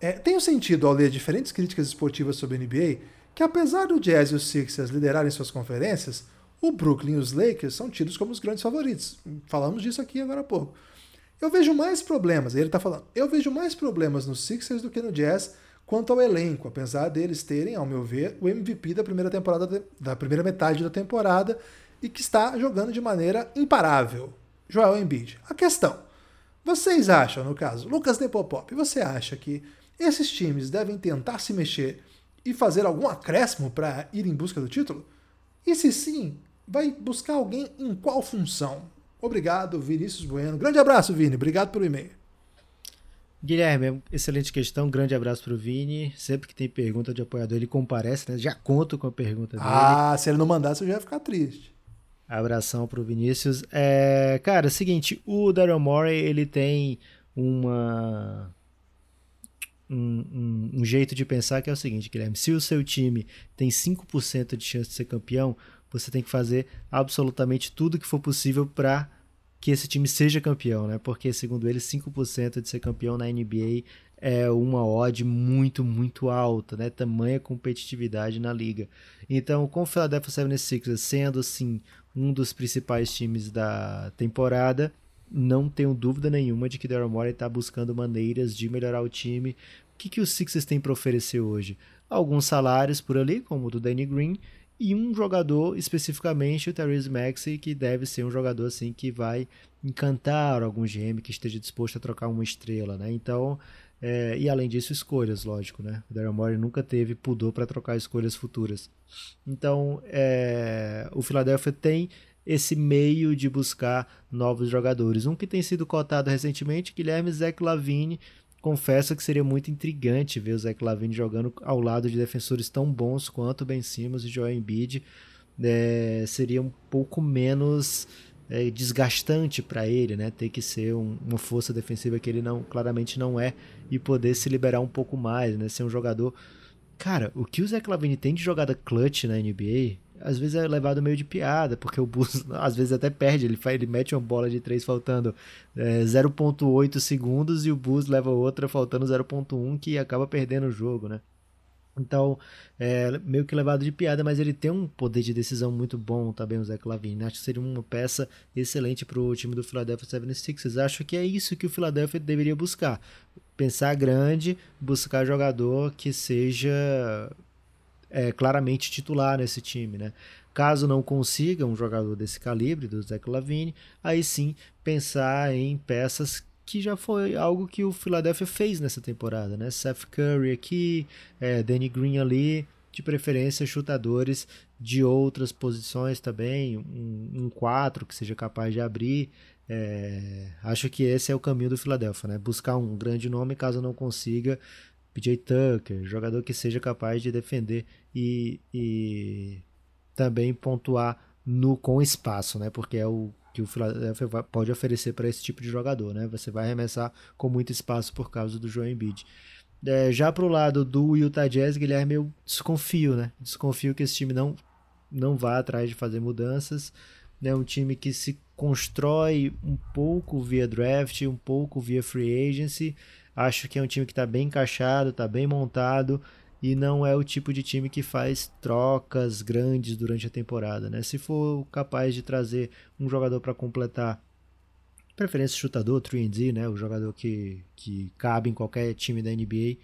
É, tenho sentido ao ler diferentes críticas esportivas sobre a NBA que, apesar do Jazz e os Sixers liderarem suas conferências, o Brooklyn e os Lakers são tidos como os grandes favoritos. Falamos disso aqui agora há pouco. Eu vejo mais problemas, ele está falando, eu vejo mais problemas nos Sixers do que no Jazz quanto ao elenco, apesar deles terem, ao meu ver, o MVP da primeira temporada da primeira metade da temporada e que está jogando de maneira imparável. Joel Embiid. A questão, vocês acham, no caso, Lucas Nepopop, você acha que esses times devem tentar se mexer e fazer algum acréscimo para ir em busca do título? E se sim, vai buscar alguém em qual função? Obrigado, Vinícius Bueno. Grande abraço, Vini. Obrigado pelo e-mail. Guilherme, excelente questão. Grande abraço para o Vini. Sempre que tem pergunta de apoiador, ele comparece, né? Já conto com a pergunta dele. Ah, se ele não mandasse, eu já ia ficar triste. Abração pro Vinícius. É, cara, é o seguinte, o Daryl Morey, ele tem uma um, um, um, jeito de pensar que é o seguinte, Guilherme, se o seu time tem 5% de chance de ser campeão, você tem que fazer absolutamente tudo que for possível para que esse time seja campeão, né? Porque, segundo ele, 5% de ser campeão na NBA é uma odd muito, muito alta, né? Tamanha competitividade na liga. Então, com o Philadelphia 76ers sendo, assim, um dos principais times da temporada, não tenho dúvida nenhuma de que Daryl Morey está buscando maneiras de melhorar o time. O que, que os Sixers têm para oferecer hoje? Alguns salários por ali, como o do Danny Green, e um jogador especificamente, o Therese Maxey, que deve ser um jogador assim que vai encantar algum GM que esteja disposto a trocar uma estrela, né? Então, é, e além disso, escolhas, lógico, né? O Daryl Morey nunca teve pudor para trocar escolhas futuras. Então, é, o Philadelphia tem esse meio de buscar novos jogadores. Um que tem sido cotado recentemente, Guilherme Zach Lavine. Confesso que seria muito intrigante ver o Zach Lavine jogando ao lado de defensores tão bons quanto Ben Simmons e Joel Embiid. É, seria um pouco menos é, desgastante para ele, né? Ter que ser um, uma força defensiva que ele não claramente não é e poder se liberar um pouco mais, né? Ser um jogador. Cara, o que o Zach Lavine tem de jogada clutch na NBA às vezes é levado meio de piada, porque o Bulls às vezes até perde, ele, faz, ele mete uma bola de 3 faltando é, 0.8 segundos e o Bulls leva outra faltando 0.1 que acaba perdendo o jogo, né? Então, é meio que levado de piada, mas ele tem um poder de decisão muito bom também, o Zach Lavine. Acho que seria uma peça excelente para o time do Philadelphia 76ers. Acho que é isso que o Philadelphia deveria buscar. Pensar grande, buscar jogador que seja é, claramente titular nesse time, né? Caso não consiga um jogador desse calibre, do Zach Lavine, aí sim pensar em peças que já foi algo que o Philadelphia fez nessa temporada, né? Seth Curry aqui, é, Danny Green ali, de preferência chutadores de outras posições também, um 4 um que seja capaz de abrir. É, acho que esse é o caminho do Philadelphia, né? Buscar um grande nome, caso não consiga, PJ Tucker, jogador que seja capaz de defender e, e também pontuar no com espaço, né? Porque é o que o Philadelphia pode oferecer para esse tipo de jogador, né? Você vai arremessar com muito espaço por causa do Joel Embiid. É, já pro lado do Utah Jazz, Guilherme, eu desconfio, né? Desconfio que esse time não não vá atrás de fazer mudanças. É né? um time que se constrói um pouco via draft, um pouco via free agency, Acho que é um time que está bem encaixado, está bem montado e não é o tipo de time que faz trocas grandes durante a temporada, né? Se for capaz de trazer um jogador para completar, preferência chutador, 3D, né? O jogador que, que cabe em qualquer time da NBA,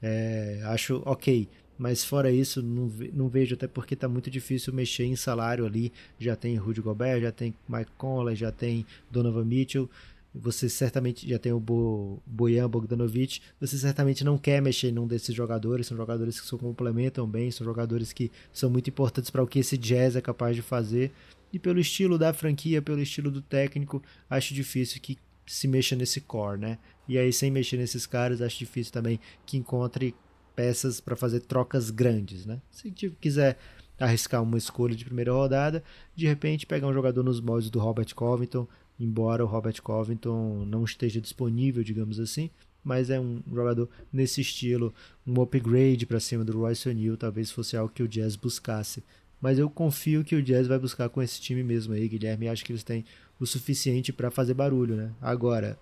é, acho ok. Mas fora isso, não, não vejo até porque está muito difícil mexer em salário ali. Já tem Rudy Gobert, já tem Mike Conley, já tem Donovan Mitchell você certamente já tem o Bo, Bojan Bogdanovic, você certamente não quer mexer em um desses jogadores, são jogadores que se complementam bem, são jogadores que são muito importantes para o que esse Jazz é capaz de fazer, e pelo estilo da franquia, pelo estilo do técnico, acho difícil que se mexa nesse core, né? E aí, sem mexer nesses caras, acho difícil também que encontre peças para fazer trocas grandes, né? Se quiser arriscar uma escolha de primeira rodada, de repente pegar um jogador nos moldes do Robert Covington, embora o Robert Covington não esteja disponível, digamos assim, mas é um jogador nesse estilo, um upgrade para cima do Royce O'Neal, talvez fosse algo que o Jazz buscasse. Mas eu confio que o Jazz vai buscar com esse time mesmo aí, Guilherme, acho que eles têm o suficiente para fazer barulho, né? Agora,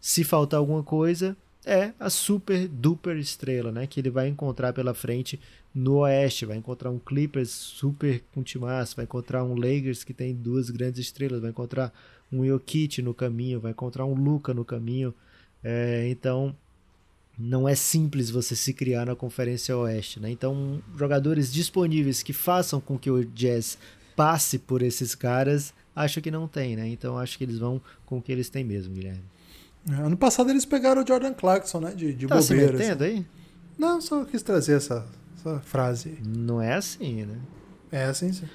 se faltar alguma coisa, é a super duper estrela, né? Que ele vai encontrar pela frente no Oeste. Vai encontrar um Clippers super com timaço, vai encontrar um Lakers que tem duas grandes estrelas, vai encontrar um Jokic no caminho, vai encontrar um Luca no caminho. É, então, não é simples você se criar na Conferência Oeste, né? Então, jogadores disponíveis que façam com que o Jazz passe por esses caras, acho que não tem, né? Então, acho que eles vão com o que eles têm mesmo, Guilherme. É, ano passado eles pegaram o Jordan Clarkson, né? De, de tá bobeira. Se assim. aí? Não, só quis trazer essa, essa frase. Não é assim, né? É assim, sim.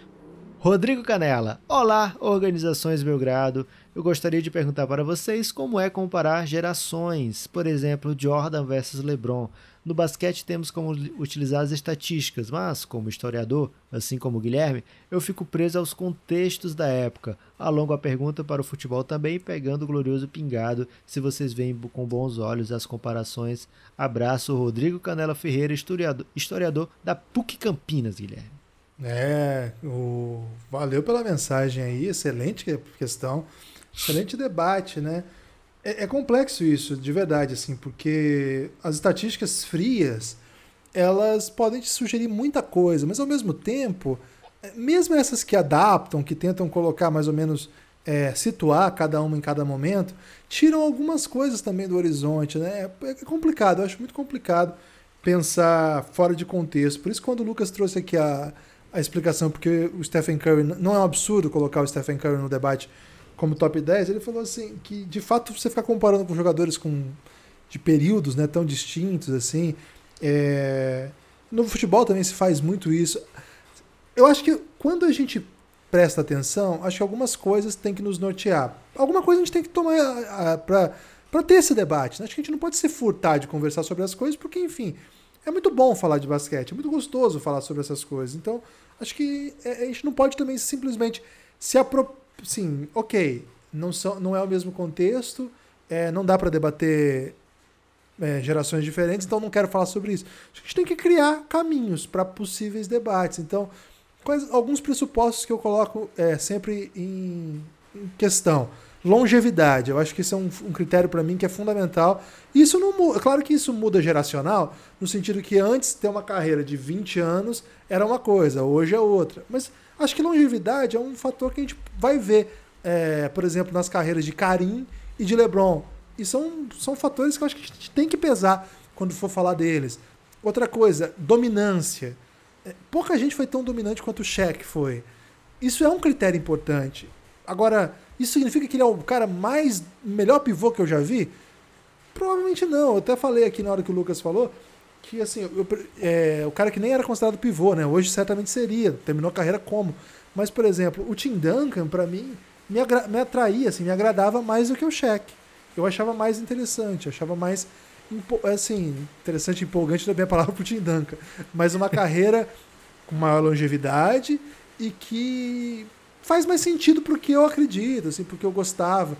Rodrigo Canela. Olá, organizações Belgrado. Eu gostaria de perguntar para vocês como é comparar gerações, por exemplo, Jordan versus LeBron. No basquete temos como utilizar as estatísticas, mas como historiador, assim como Guilherme, eu fico preso aos contextos da época. Alongo a pergunta para o futebol também, pegando o glorioso pingado, se vocês veem com bons olhos as comparações. Abraço, Rodrigo Canela Ferreira, historiador, historiador da PUC Campinas, Guilherme. É, o... valeu pela mensagem aí, excelente questão. Excelente debate, né? É, é, complexo isso, de verdade, assim, porque as estatísticas frias, elas podem te sugerir muita coisa, mas ao mesmo tempo, é, mesmo essas que adaptam, que tentam colocar mais ou menos, é, situar cada uma em cada momento, tiram algumas coisas também do horizonte, né? É, é complicado, eu acho muito complicado pensar fora de contexto. Por isso, quando o Lucas trouxe aqui a, a explicação, porque o Stephen Curry, não é um absurdo colocar o Stephen Curry no debate como top 10, ele falou assim que de fato você ficar comparando com jogadores com de períodos né, tão distintos assim. É... No futebol também se faz muito isso. Eu acho que quando a gente presta atenção, acho que algumas coisas têm que nos nortear. Alguma coisa a gente tem que tomar para ter esse debate. Né? Acho que a gente não pode se furtar de conversar sobre as coisas, porque, enfim, é muito bom falar de basquete, é muito gostoso falar sobre essas coisas. Então, acho que é, a gente não pode também simplesmente se apropriar sim, ok, não, são, não é o mesmo contexto, é, não dá para debater é, gerações diferentes, então não quero falar sobre isso. A gente tem que criar caminhos para possíveis debates. Então, quais alguns pressupostos que eu coloco é, sempre em, em, questão? Longevidade, eu acho que isso é um, um critério para mim que é fundamental. Isso não muda, claro que isso muda geracional, no sentido que antes ter uma carreira de 20 anos era uma coisa, hoje é outra. Mas Acho que longevidade é um fator que a gente vai ver, é, por exemplo, nas carreiras de Karim e de LeBron. E são, são fatores que eu acho que a gente tem que pesar quando for falar deles. Outra coisa, dominância. É, pouca gente foi tão dominante quanto o Shaq foi. Isso é um critério importante. Agora, isso significa que ele é o cara mais melhor pivô que eu já vi? Provavelmente não. Eu até falei aqui na hora que o Lucas falou que assim, eu, é, o cara que nem era considerado pivô, né? Hoje certamente seria, terminou a carreira como. Mas, por exemplo, o Tim Duncan, para mim, me, me atraía, assim, me agradava mais do que o Shaq. Eu achava mais interessante, achava mais assim, interessante, empolgante também a palavra pro Tim Duncan, mas uma carreira com maior longevidade e que faz mais sentido pro que eu acredito, assim, porque eu gostava.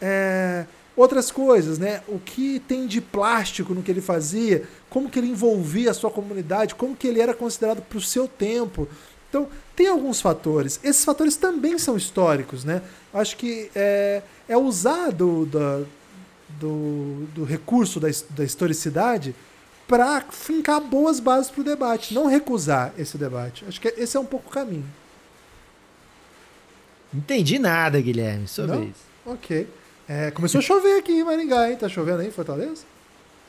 É, outras coisas, né? O que tem de plástico no que ele fazia, como que ele envolvia a sua comunidade, como que ele era considerado para o seu tempo. Então, tem alguns fatores. Esses fatores também são históricos, né? Acho que é, é usar do, do, do, do recurso da, da historicidade para fincar boas bases para o debate, não recusar esse debate. Acho que esse é um pouco o caminho. Entendi nada, Guilherme. Sua não? vez. Ok. É, começou a chover aqui em Maringá, hein? Tá chovendo aí em Fortaleza?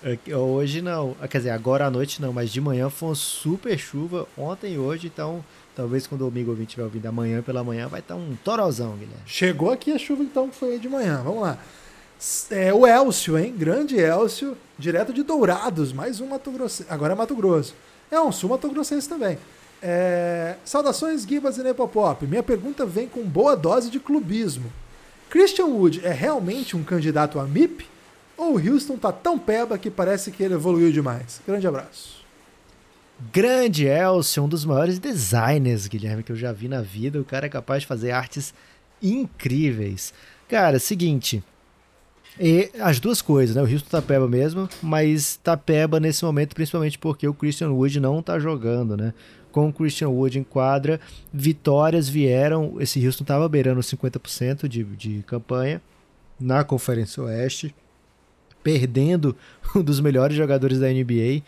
É, hoje não. Ah, quer dizer, agora à noite não, mas de manhã foi uma super chuva. Ontem e hoje, então talvez quando o amigo ouvinte estiver ouvindo amanhã pela manhã, vai estar tá um torozão, Guilherme. Chegou aqui a chuva então que foi de manhã. Vamos lá. É, o Elcio, hein? Grande Elcio, direto de Dourados, mais um Mato Grosso. Agora é Mato Grosso. É um sul Mato Grossense também. É... Saudações, Gibas e Nepopop. Minha pergunta vem com boa dose de clubismo. Christian Wood é realmente um candidato a MIP? Ou o Houston tá tão peba que parece que ele evoluiu demais? Grande abraço. Grande Elcio, um dos maiores designers, Guilherme, que eu já vi na vida. O cara é capaz de fazer artes incríveis. Cara, seguinte. E as duas coisas, né? O Houston tá peba mesmo, mas tá peba nesse momento principalmente porque o Christian Wood não tá jogando, né? Com o Christian Wood em quadra, vitórias vieram. Esse Houston tava beirando 50% de, de campanha na Conferência Oeste, perdendo um dos melhores jogadores da NBA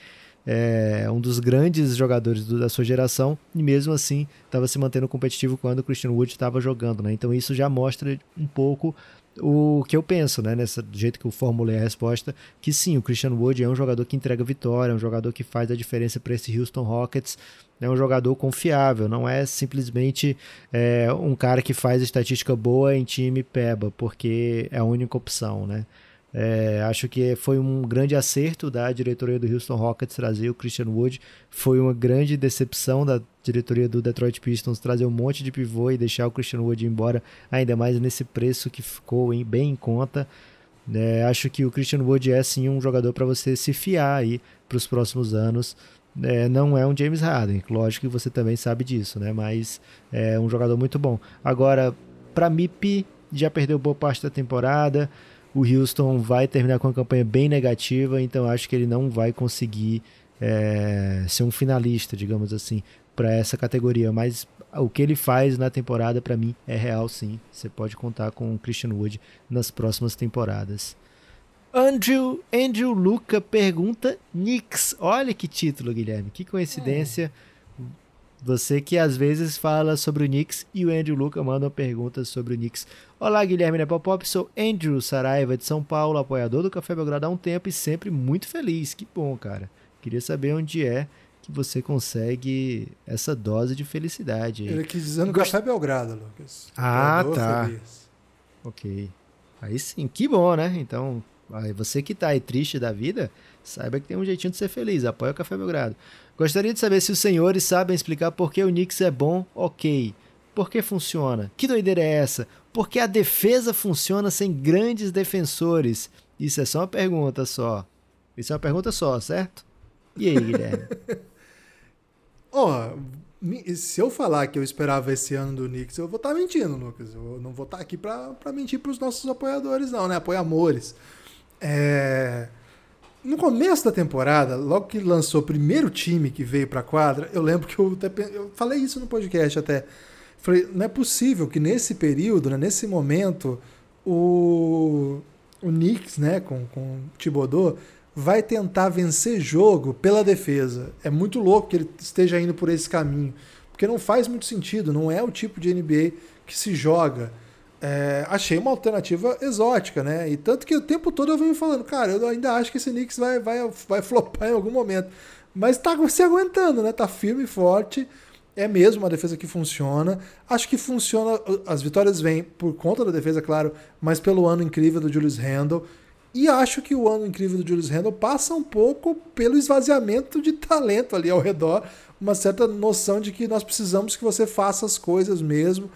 é, um dos grandes jogadores do, da sua geração e mesmo assim estava se mantendo competitivo quando o Christian Wood estava jogando, né? Então isso já mostra um pouco o que eu penso, né? Nessa, do jeito que eu formulei a resposta, que sim, o Christian Wood é um jogador que entrega vitória, é um jogador que faz a diferença para esse Houston Rockets, é um jogador confiável, não é simplesmente é, um cara que faz estatística boa em time peba, porque é a única opção, né? É, acho que foi um grande acerto da diretoria do Houston Rockets trazer o Christian Wood. Foi uma grande decepção da diretoria do Detroit Pistons trazer um monte de pivô e deixar o Christian Wood embora, ainda mais nesse preço que ficou em, bem em conta. É, acho que o Christian Wood é sim um jogador para você se fiar aí para os próximos anos. É, não é um James Harden, lógico que você também sabe disso, né? Mas é um jogador muito bom. Agora, para MIP, já perdeu boa parte da temporada. O Houston vai terminar com uma campanha bem negativa, então acho que ele não vai conseguir é, ser um finalista, digamos assim, para essa categoria. Mas o que ele faz na temporada, para mim, é real sim. Você pode contar com o Christian Wood nas próximas temporadas. Andrew, Andrew Luca pergunta Knicks. Olha que título, Guilherme. Que coincidência. É você que às vezes fala sobre o Knicks e o Andrew Luca manda perguntas sobre o Knicks. Olá, Guilherme Nepopop, sou Andrew Saraiva de São Paulo, apoiador do Café Belgrado há um tempo e sempre muito feliz. Que bom, cara. Queria saber onde é que você consegue essa dose de felicidade. Ele quis dizer no Gost... Café Belgrado, Lucas. Ah, tá. Feliz. Ok. Aí sim, que bom, né? Então, aí você que tá aí triste da vida, saiba que tem um jeitinho de ser feliz. Apoia o Café Belgrado. Gostaria de saber se os senhores sabem explicar por que o Knicks é bom, ok. Por que funciona? Que doideira é essa? Por que a defesa funciona sem grandes defensores? Isso é só uma pergunta só. Isso é uma pergunta só, certo? E aí, Guilherme? Ó, oh, se eu falar que eu esperava esse ano do Knicks, eu vou estar tá mentindo, Lucas. Eu não vou estar tá aqui para mentir para os nossos apoiadores, não, né? Apoiamores. É no começo da temporada, logo que lançou o primeiro time que veio para a quadra, eu lembro que eu, até, eu falei isso no podcast até. Falei, não é possível que nesse período, né, nesse momento, o, o Knicks, né, com, com o Thibodeau, vai tentar vencer jogo pela defesa. É muito louco que ele esteja indo por esse caminho, porque não faz muito sentido, não é o tipo de NBA que se joga é, achei uma alternativa exótica, né? E tanto que o tempo todo eu venho falando, cara, eu ainda acho que esse Knicks vai, vai, vai flopar em algum momento. Mas tá se aguentando, né? Tá firme e forte. É mesmo uma defesa que funciona. Acho que funciona. As vitórias vêm por conta da defesa, claro, mas pelo ano incrível do Julius Randle. E acho que o ano incrível do Julius Randle passa um pouco pelo esvaziamento de talento ali ao redor, uma certa noção de que nós precisamos que você faça as coisas mesmo.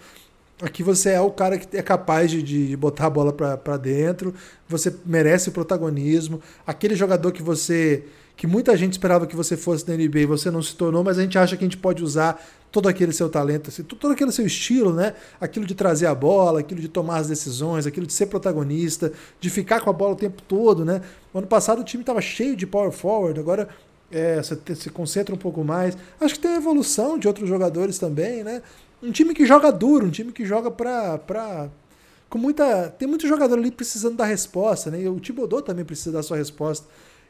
Aqui você é o cara que é capaz de, de botar a bola para dentro, você merece o protagonismo. Aquele jogador que você. que muita gente esperava que você fosse na NBA você não se tornou, mas a gente acha que a gente pode usar todo aquele seu talento, assim, todo aquele seu estilo, né? Aquilo de trazer a bola, aquilo de tomar as decisões, aquilo de ser protagonista, de ficar com a bola o tempo todo, né? ano passado o time estava cheio de power forward, agora é, você se concentra um pouco mais. Acho que tem a evolução de outros jogadores também, né? Um time que joga duro, um time que joga pra. pra com muita. Tem muito jogador ali precisando da resposta, né? E o Tibodô também precisa da sua resposta.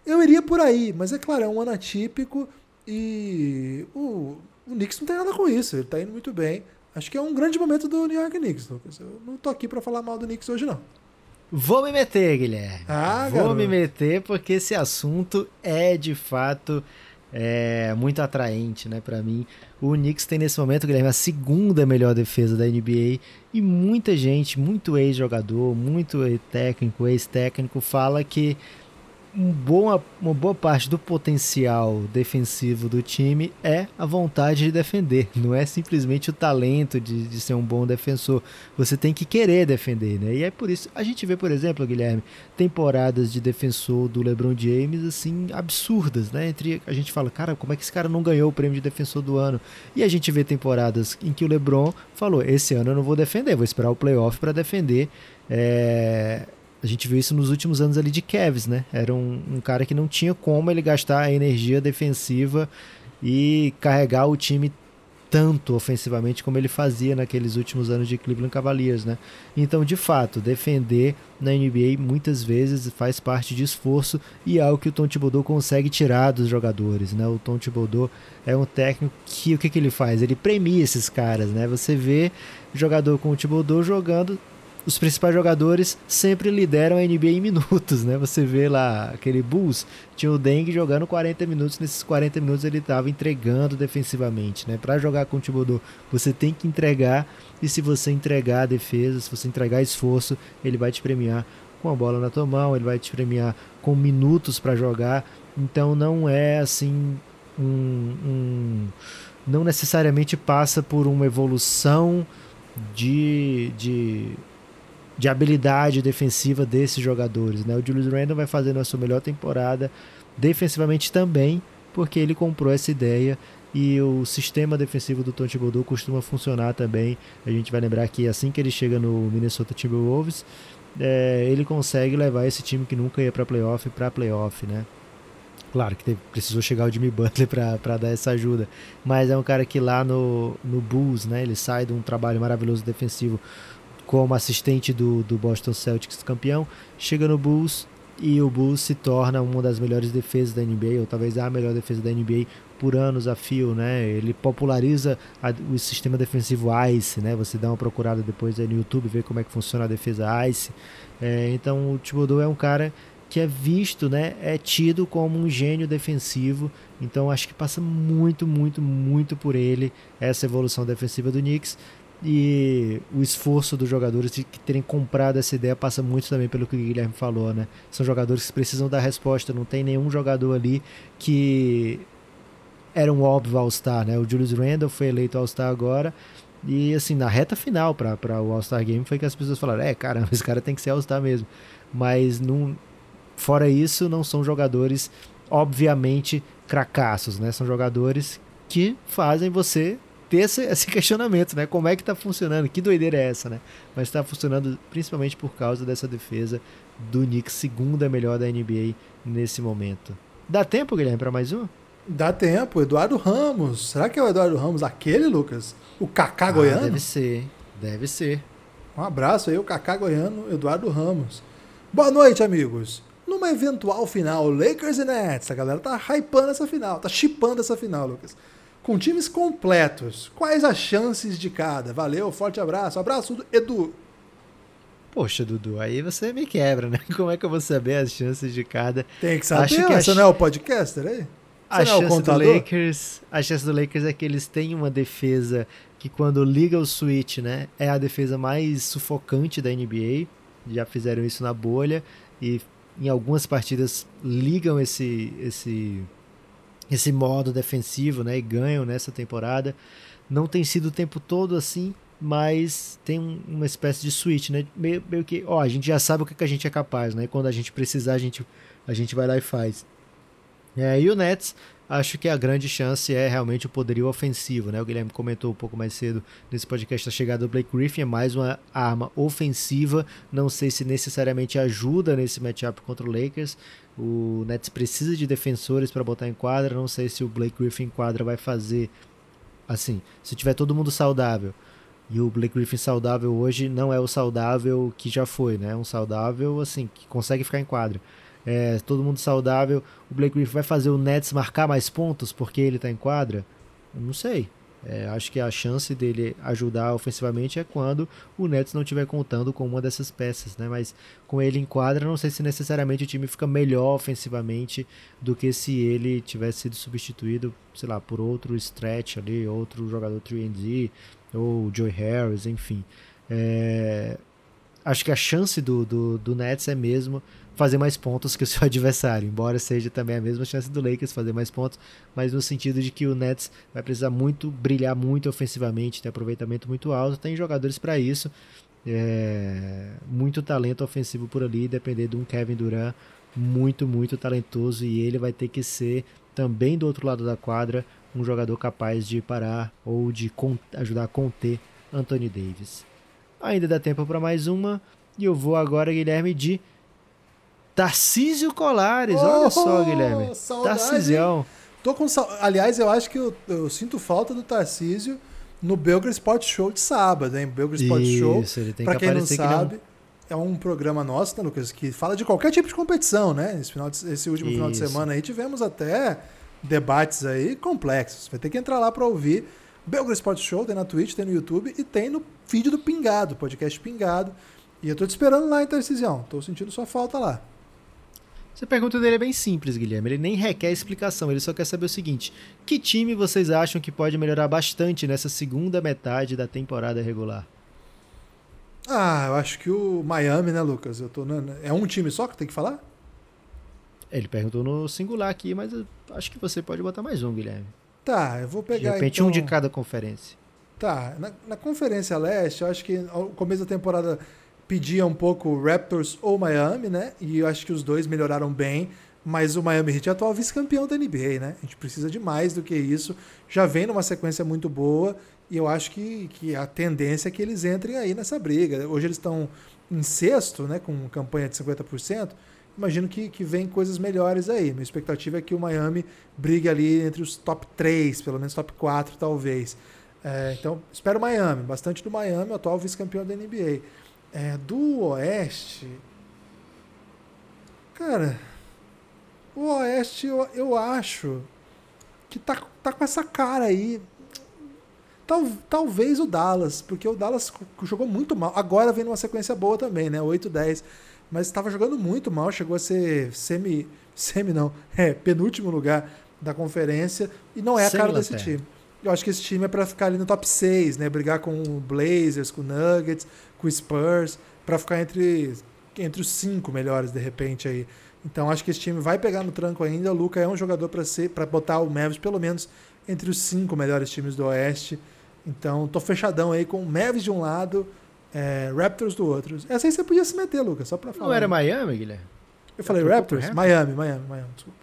Eu iria por aí, mas é claro, é um ano atípico e o, o Knicks não tem nada com isso, ele tá indo muito bem. Acho que é um grande momento do New York Knicks, Lucas. Eu não tô aqui para falar mal do Knicks hoje, não. Vou me meter, Guilherme. Ah, Vou garoto. me meter porque esse assunto é de fato é muito atraente, né, para mim. O Knicks tem nesse momento, Guilherme, a segunda melhor defesa da NBA e muita gente, muito ex-jogador, muito técnico, ex-técnico fala que um boa, uma boa parte do potencial defensivo do time é a vontade de defender, não é simplesmente o talento de, de ser um bom defensor. Você tem que querer defender, né? E é por isso a gente vê, por exemplo, Guilherme, temporadas de defensor do LeBron James assim absurdas, né? Entre a gente fala, cara, como é que esse cara não ganhou o prêmio de defensor do ano? E a gente vê temporadas em que o LeBron falou: esse ano eu não vou defender, vou esperar o playoff para defender. É a gente viu isso nos últimos anos ali de Cavs, né? Era um, um cara que não tinha como ele gastar a energia defensiva e carregar o time tanto ofensivamente como ele fazia naqueles últimos anos de Cleveland Cavaliers, né? Então, de fato, defender na NBA muitas vezes faz parte de esforço e é algo que o Tom Thibodeau consegue tirar dos jogadores, né? O Tom Thibodeau é um técnico que o que, que ele faz? Ele premia esses caras, né? Você vê jogador com o Thibodeau jogando os principais jogadores sempre lideram a NBA em minutos, né? Você vê lá aquele Bulls, tinha o Deng jogando 40 minutos, nesses 40 minutos ele estava entregando defensivamente, né? Para jogar com o Thibodeau, você tem que entregar e se você entregar a defesa, se você entregar esforço, ele vai te premiar com a bola na tua mão, ele vai te premiar com minutos para jogar. Então não é assim um, um não necessariamente passa por uma evolução de, de de habilidade defensiva desses jogadores. Né? O Julius Randle vai fazendo a sua melhor temporada defensivamente também, porque ele comprou essa ideia e o sistema defensivo do Tom Thibodeau costuma funcionar também. A gente vai lembrar que assim que ele chega no Minnesota Timberwolves, é, ele consegue levar esse time que nunca ia para playoff para playoff, né? Claro que teve, precisou chegar o Jimmy Butler para dar essa ajuda, mas é um cara que lá no, no Bulls, né, ele sai de um trabalho maravilhoso defensivo como assistente do, do Boston Celtics campeão, chega no Bulls e o Bulls se torna uma das melhores defesas da NBA, ou talvez a melhor defesa da NBA por anos a fio, né? Ele populariza a, o sistema defensivo ICE, né? Você dá uma procurada depois aí no YouTube, ver como é que funciona a defesa ICE. É, então o Thibodeau é um cara que é visto, né? É tido como um gênio defensivo. Então acho que passa muito, muito, muito por ele essa evolução defensiva do Knicks. E o esforço dos jogadores de terem comprado essa ideia passa muito também pelo que o Guilherme falou, né? São jogadores que precisam dar resposta, não tem nenhum jogador ali que era um óbvio All-Star, né? O Julius Randle foi eleito All-Star agora. E assim, na reta final para o All-Star Game foi que as pessoas falaram: é, caramba, esse cara tem que ser All-Star mesmo. Mas não, fora isso, não são jogadores, obviamente, cracassos, né? São jogadores que fazem você ter esse, esse, questionamento, né? Como é que tá funcionando? Que doideira é essa, né? Mas está funcionando principalmente por causa dessa defesa do Knicks, segunda melhor da NBA nesse momento. Dá tempo, Guilherme, para mais um? Dá tempo. Eduardo Ramos. Será que é o Eduardo Ramos aquele, Lucas? O Kaká ah, goiano? Deve ser. Deve ser. Um abraço aí, o Kaká goiano, Eduardo Ramos. Boa noite, amigos. Numa eventual final Lakers e Nets, a galera tá hypando essa final, tá chipando essa final, Lucas com times completos. Quais as chances de cada? Valeu, forte abraço. Abraço, Edu. Poxa, Dudu, aí você me quebra, né? Como é que eu vou saber as chances de cada? Tem que saber, Acho que você a... não é o podcaster aí? Você a é o contador? Do Lakers, a chance do Lakers é que eles têm uma defesa que quando liga o switch, né, é a defesa mais sufocante da NBA. Já fizeram isso na bolha e em algumas partidas ligam esse esse esse modo defensivo, né? E ganham nessa temporada. Não tem sido o tempo todo assim, mas tem uma espécie de switch, né? Meio, meio que, ó, a gente já sabe o que, que a gente é capaz, né? Quando a gente precisar, a gente, a gente vai lá e faz. É, e o Nets, acho que a grande chance é realmente o poderio ofensivo, né? O Guilherme comentou um pouco mais cedo nesse podcast a chegada do Blake Griffin é mais uma arma ofensiva, não sei se necessariamente ajuda nesse matchup contra o Lakers, o Nets precisa de defensores para botar em quadra. Não sei se o Blake Griffin em quadra vai fazer assim. Se tiver todo mundo saudável. E o Blake Griffin saudável hoje não é o saudável que já foi, né? Um saudável assim que consegue ficar em quadra. É, todo mundo saudável. O Blake Griffin vai fazer o Nets marcar mais pontos porque ele está em quadra? não sei. É, acho que a chance dele ajudar ofensivamente é quando o Nets não estiver contando com uma dessas peças, né? Mas com ele em quadra, não sei se necessariamente o time fica melhor ofensivamente do que se ele tivesse sido substituído, sei lá, por outro stretch ali, outro jogador 3D, ou Joey Harris, enfim. É, acho que a chance do, do, do Nets é mesmo fazer mais pontos que o seu adversário, embora seja também a mesma chance do Lakers fazer mais pontos, mas no sentido de que o Nets vai precisar muito brilhar muito ofensivamente, ter aproveitamento muito alto, tem jogadores para isso, é, muito talento ofensivo por ali, depender de um Kevin Durant muito, muito talentoso e ele vai ter que ser também do outro lado da quadra um jogador capaz de parar ou de ajudar a conter Anthony Davis. Ainda dá tempo para mais uma. E eu vou agora, Guilherme, de Tarcísio Colares. Oh, Olha só, Guilherme. Saudade. Tarcísio. Tô com Aliás, eu acho que eu, eu sinto falta do Tarcísio no Belgrade Sport Show de sábado, hein? Belgrade Sport Isso, Show. Ele tem pra que quem não sabe, não. é um programa nosso, né, Lucas, que fala de qualquer tipo de competição, né? Esse, final de, esse último Isso. final de semana aí tivemos até debates aí complexos. Vai ter que entrar lá para ouvir. Belgrade Sport Show tem na Twitch, tem no YouTube e tem no feed do Pingado, podcast Pingado. E eu tô te esperando lá, Intercisão. Tô sentindo sua falta lá. Essa pergunta dele é bem simples, Guilherme. Ele nem requer explicação, ele só quer saber o seguinte: que time vocês acham que pode melhorar bastante nessa segunda metade da temporada regular? Ah, eu acho que o Miami, né, Lucas? Eu tô na... É um time só que tem que falar? Ele perguntou no singular aqui, mas acho que você pode botar mais um, Guilherme. Tá, eu vou pegar. De repente, então... um de cada conferência. Tá, na, na Conferência Leste, eu acho que no começo da temporada pedia um pouco Raptors ou Miami, né? E eu acho que os dois melhoraram bem. Mas o Miami Heat é atual vice-campeão da NBA, né? A gente precisa de mais do que isso. Já vem numa sequência muito boa e eu acho que, que a tendência é que eles entrem aí nessa briga. Hoje eles estão em sexto, né? Com campanha de 50%. Imagino que, que vem coisas melhores aí. Minha expectativa é que o Miami brigue ali entre os top 3, pelo menos top 4, talvez. É, então, espero Miami, bastante do Miami, atual vice-campeão da NBA. É, do Oeste. Cara, o Oeste eu, eu acho que tá, tá com essa cara aí. Tal, talvez o Dallas, porque o Dallas jogou muito mal. Agora vem numa sequência boa também, né? 8-10. Mas estava jogando muito mal, chegou a ser semi. Semi não, é, penúltimo lugar da conferência. E não é a cara desse time. Eu acho que esse time é para ficar ali no top 6, né? Brigar com o Blazers, com o Nuggets, com o Spurs, para ficar entre, entre os cinco melhores de repente aí. Então acho que esse time vai pegar no tranco ainda. O Luca é um jogador para ser, para botar o Mavis pelo menos entre os cinco melhores times do Oeste. Então tô fechadão aí com o Mavis de um lado, é, Raptors do outro. Essa aí você podia se meter, Lucas, só para falar. Não era Miami, Guilherme? Eu falei Raptors? Miami, Miami, Miami, desculpa.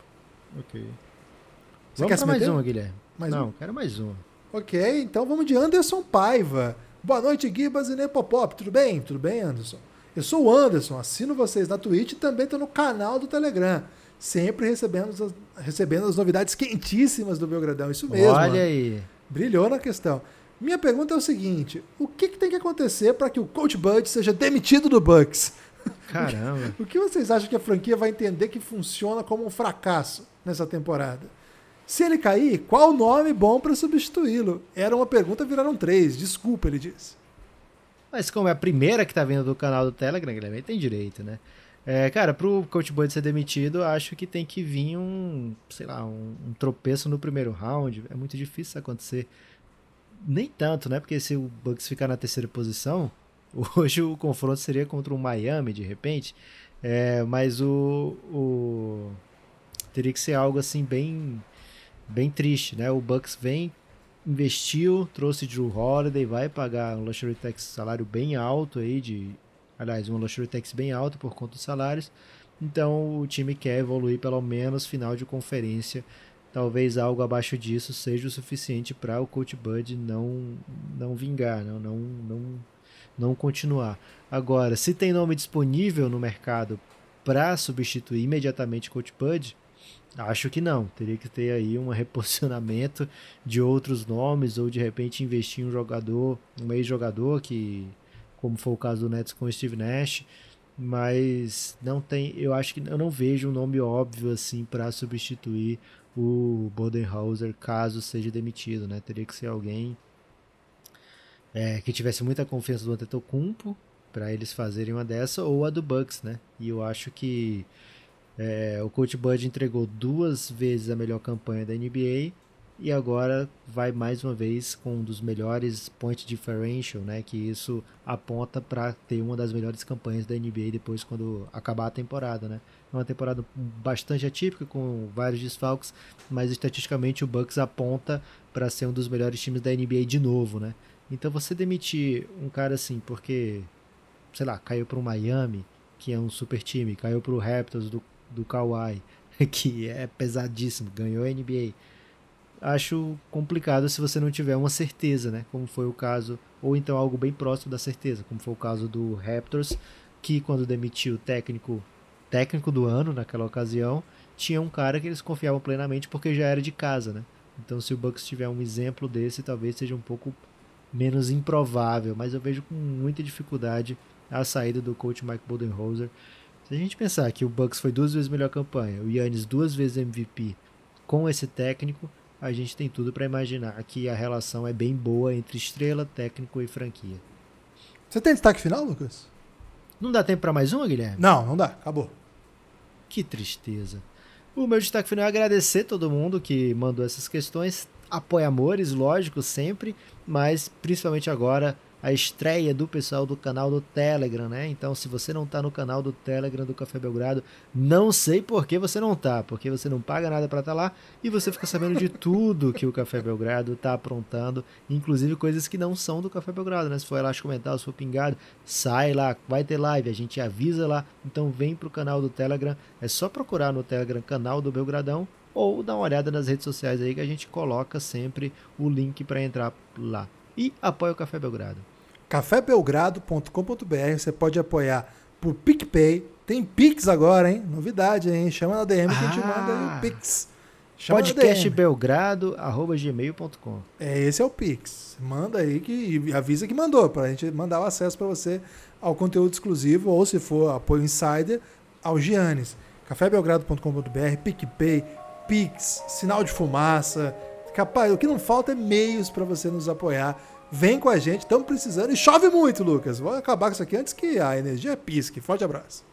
Ok. Você Vamos quer mais uma, Guilherme? Mais Não, um? quero mais uma. Ok, então vamos de Anderson Paiva. Boa noite, Gibas e Nepopop. Tudo bem? Tudo bem, Anderson? Eu sou o Anderson, assino vocês na Twitch e também estou no canal do Telegram. Sempre recebendo as, recebendo as novidades quentíssimas do Belgradão. Isso mesmo. Olha aí. Brilhou na questão. Minha pergunta é o seguinte: o que, que tem que acontecer para que o Coach Bud seja demitido do Bucks? Caramba. o que vocês acham que a franquia vai entender que funciona como um fracasso nessa temporada? Se ele cair, qual o nome bom para substituí-lo? Era uma pergunta, viraram três. Desculpa, ele disse. Mas como é a primeira que tá vindo do canal do Telegram, Guilherme, tem direito, né? É, cara, pro Coach Bud ser demitido, acho que tem que vir um, sei lá, um, um, tropeço no primeiro round. É muito difícil isso acontecer. Nem tanto, né? Porque se o Bucks ficar na terceira posição, hoje o confronto seria contra o Miami, de repente. É, mas o, o. Teria que ser algo assim bem bem triste, né? O Bucks vem, investiu, trouxe Drew Holiday, vai pagar um luxury tax salário bem alto aí de, aliás, um luxury tax bem alto por conta dos salários. Então o time quer evoluir pelo menos final de conferência. Talvez algo abaixo disso seja o suficiente para o Coach Bud não não vingar, não não não não continuar. Agora, se tem nome disponível no mercado para substituir imediatamente o Coach Bud, Acho que não. Teria que ter aí um reposicionamento de outros nomes ou de repente investir em um jogador, um ex-jogador que, como foi o caso do Nets com o Steve Nash, mas não tem, eu acho que eu não vejo um nome óbvio assim para substituir o Bodenhauser caso seja demitido, né? Teria que ser alguém é, que tivesse muita confiança do Antetokounmpo para eles fazerem uma dessa ou a do Bucks, né? E eu acho que é, o Coach Bud entregou duas vezes a melhor campanha da NBA e agora vai mais uma vez com um dos melhores point differential, né? Que isso aponta para ter uma das melhores campanhas da NBA depois quando acabar a temporada, né? É uma temporada bastante atípica com vários desfalques, mas estatisticamente o Bucks aponta para ser um dos melhores times da NBA de novo, né? Então você demitir um cara assim porque sei lá, caiu para o Miami, que é um super time, caiu para o Raptors do do Kawhi, que é pesadíssimo, ganhou a NBA. Acho complicado se você não tiver uma certeza, né? Como foi o caso, ou então algo bem próximo da certeza, como foi o caso do Raptors, que quando demitiu o técnico, técnico do ano naquela ocasião, tinha um cara que eles confiavam plenamente porque já era de casa, né? Então se o Bucks tiver um exemplo desse, talvez seja um pouco menos improvável, mas eu vejo com muita dificuldade a saída do coach Mike Budenholzer. Se a gente pensar que o Bucks foi duas vezes melhor campanha, o Yannis duas vezes MVP com esse técnico, a gente tem tudo para imaginar que a relação é bem boa entre estrela, técnico e franquia. Você tem destaque final, Lucas? Não dá tempo para mais uma, Guilherme? Não, não dá. Acabou. Que tristeza. O meu destaque final é agradecer todo mundo que mandou essas questões. Apoia amores, lógico, sempre, mas principalmente agora a estreia do pessoal do canal do Telegram, né? Então, se você não tá no canal do Telegram do Café Belgrado, não sei por que você não tá, porque você não paga nada para estar tá lá e você fica sabendo de tudo que o Café Belgrado tá aprontando, inclusive coisas que não são do Café Belgrado, né? Se for Elástico Mental, se for Pingado, sai lá, vai ter live, a gente avisa lá. Então, vem pro canal do Telegram, é só procurar no Telegram canal do Belgradão ou dar uma olhada nas redes sociais aí que a gente coloca sempre o link para entrar lá. E apoia o Café Belgrado cafébelgrado.com.br. Você pode apoiar por PicPay. Tem Pix agora, hein? Novidade, hein? Chama na DM que a gente manda aí o ah. Pix. Chama Podcastbelgrado.gmail.com É, esse é o Pix. Manda aí que, e avisa que mandou, para a gente mandar o acesso para você ao conteúdo exclusivo, ou se for apoio insider, ao Giannis. cafébelgrado.com.br, PicPay, Pix, sinal de fumaça. Capaz, o que não falta é meios para você nos apoiar Vem com a gente, estamos precisando. E chove muito, Lucas. Vou acabar com isso aqui antes que a energia pisque. Forte abraço.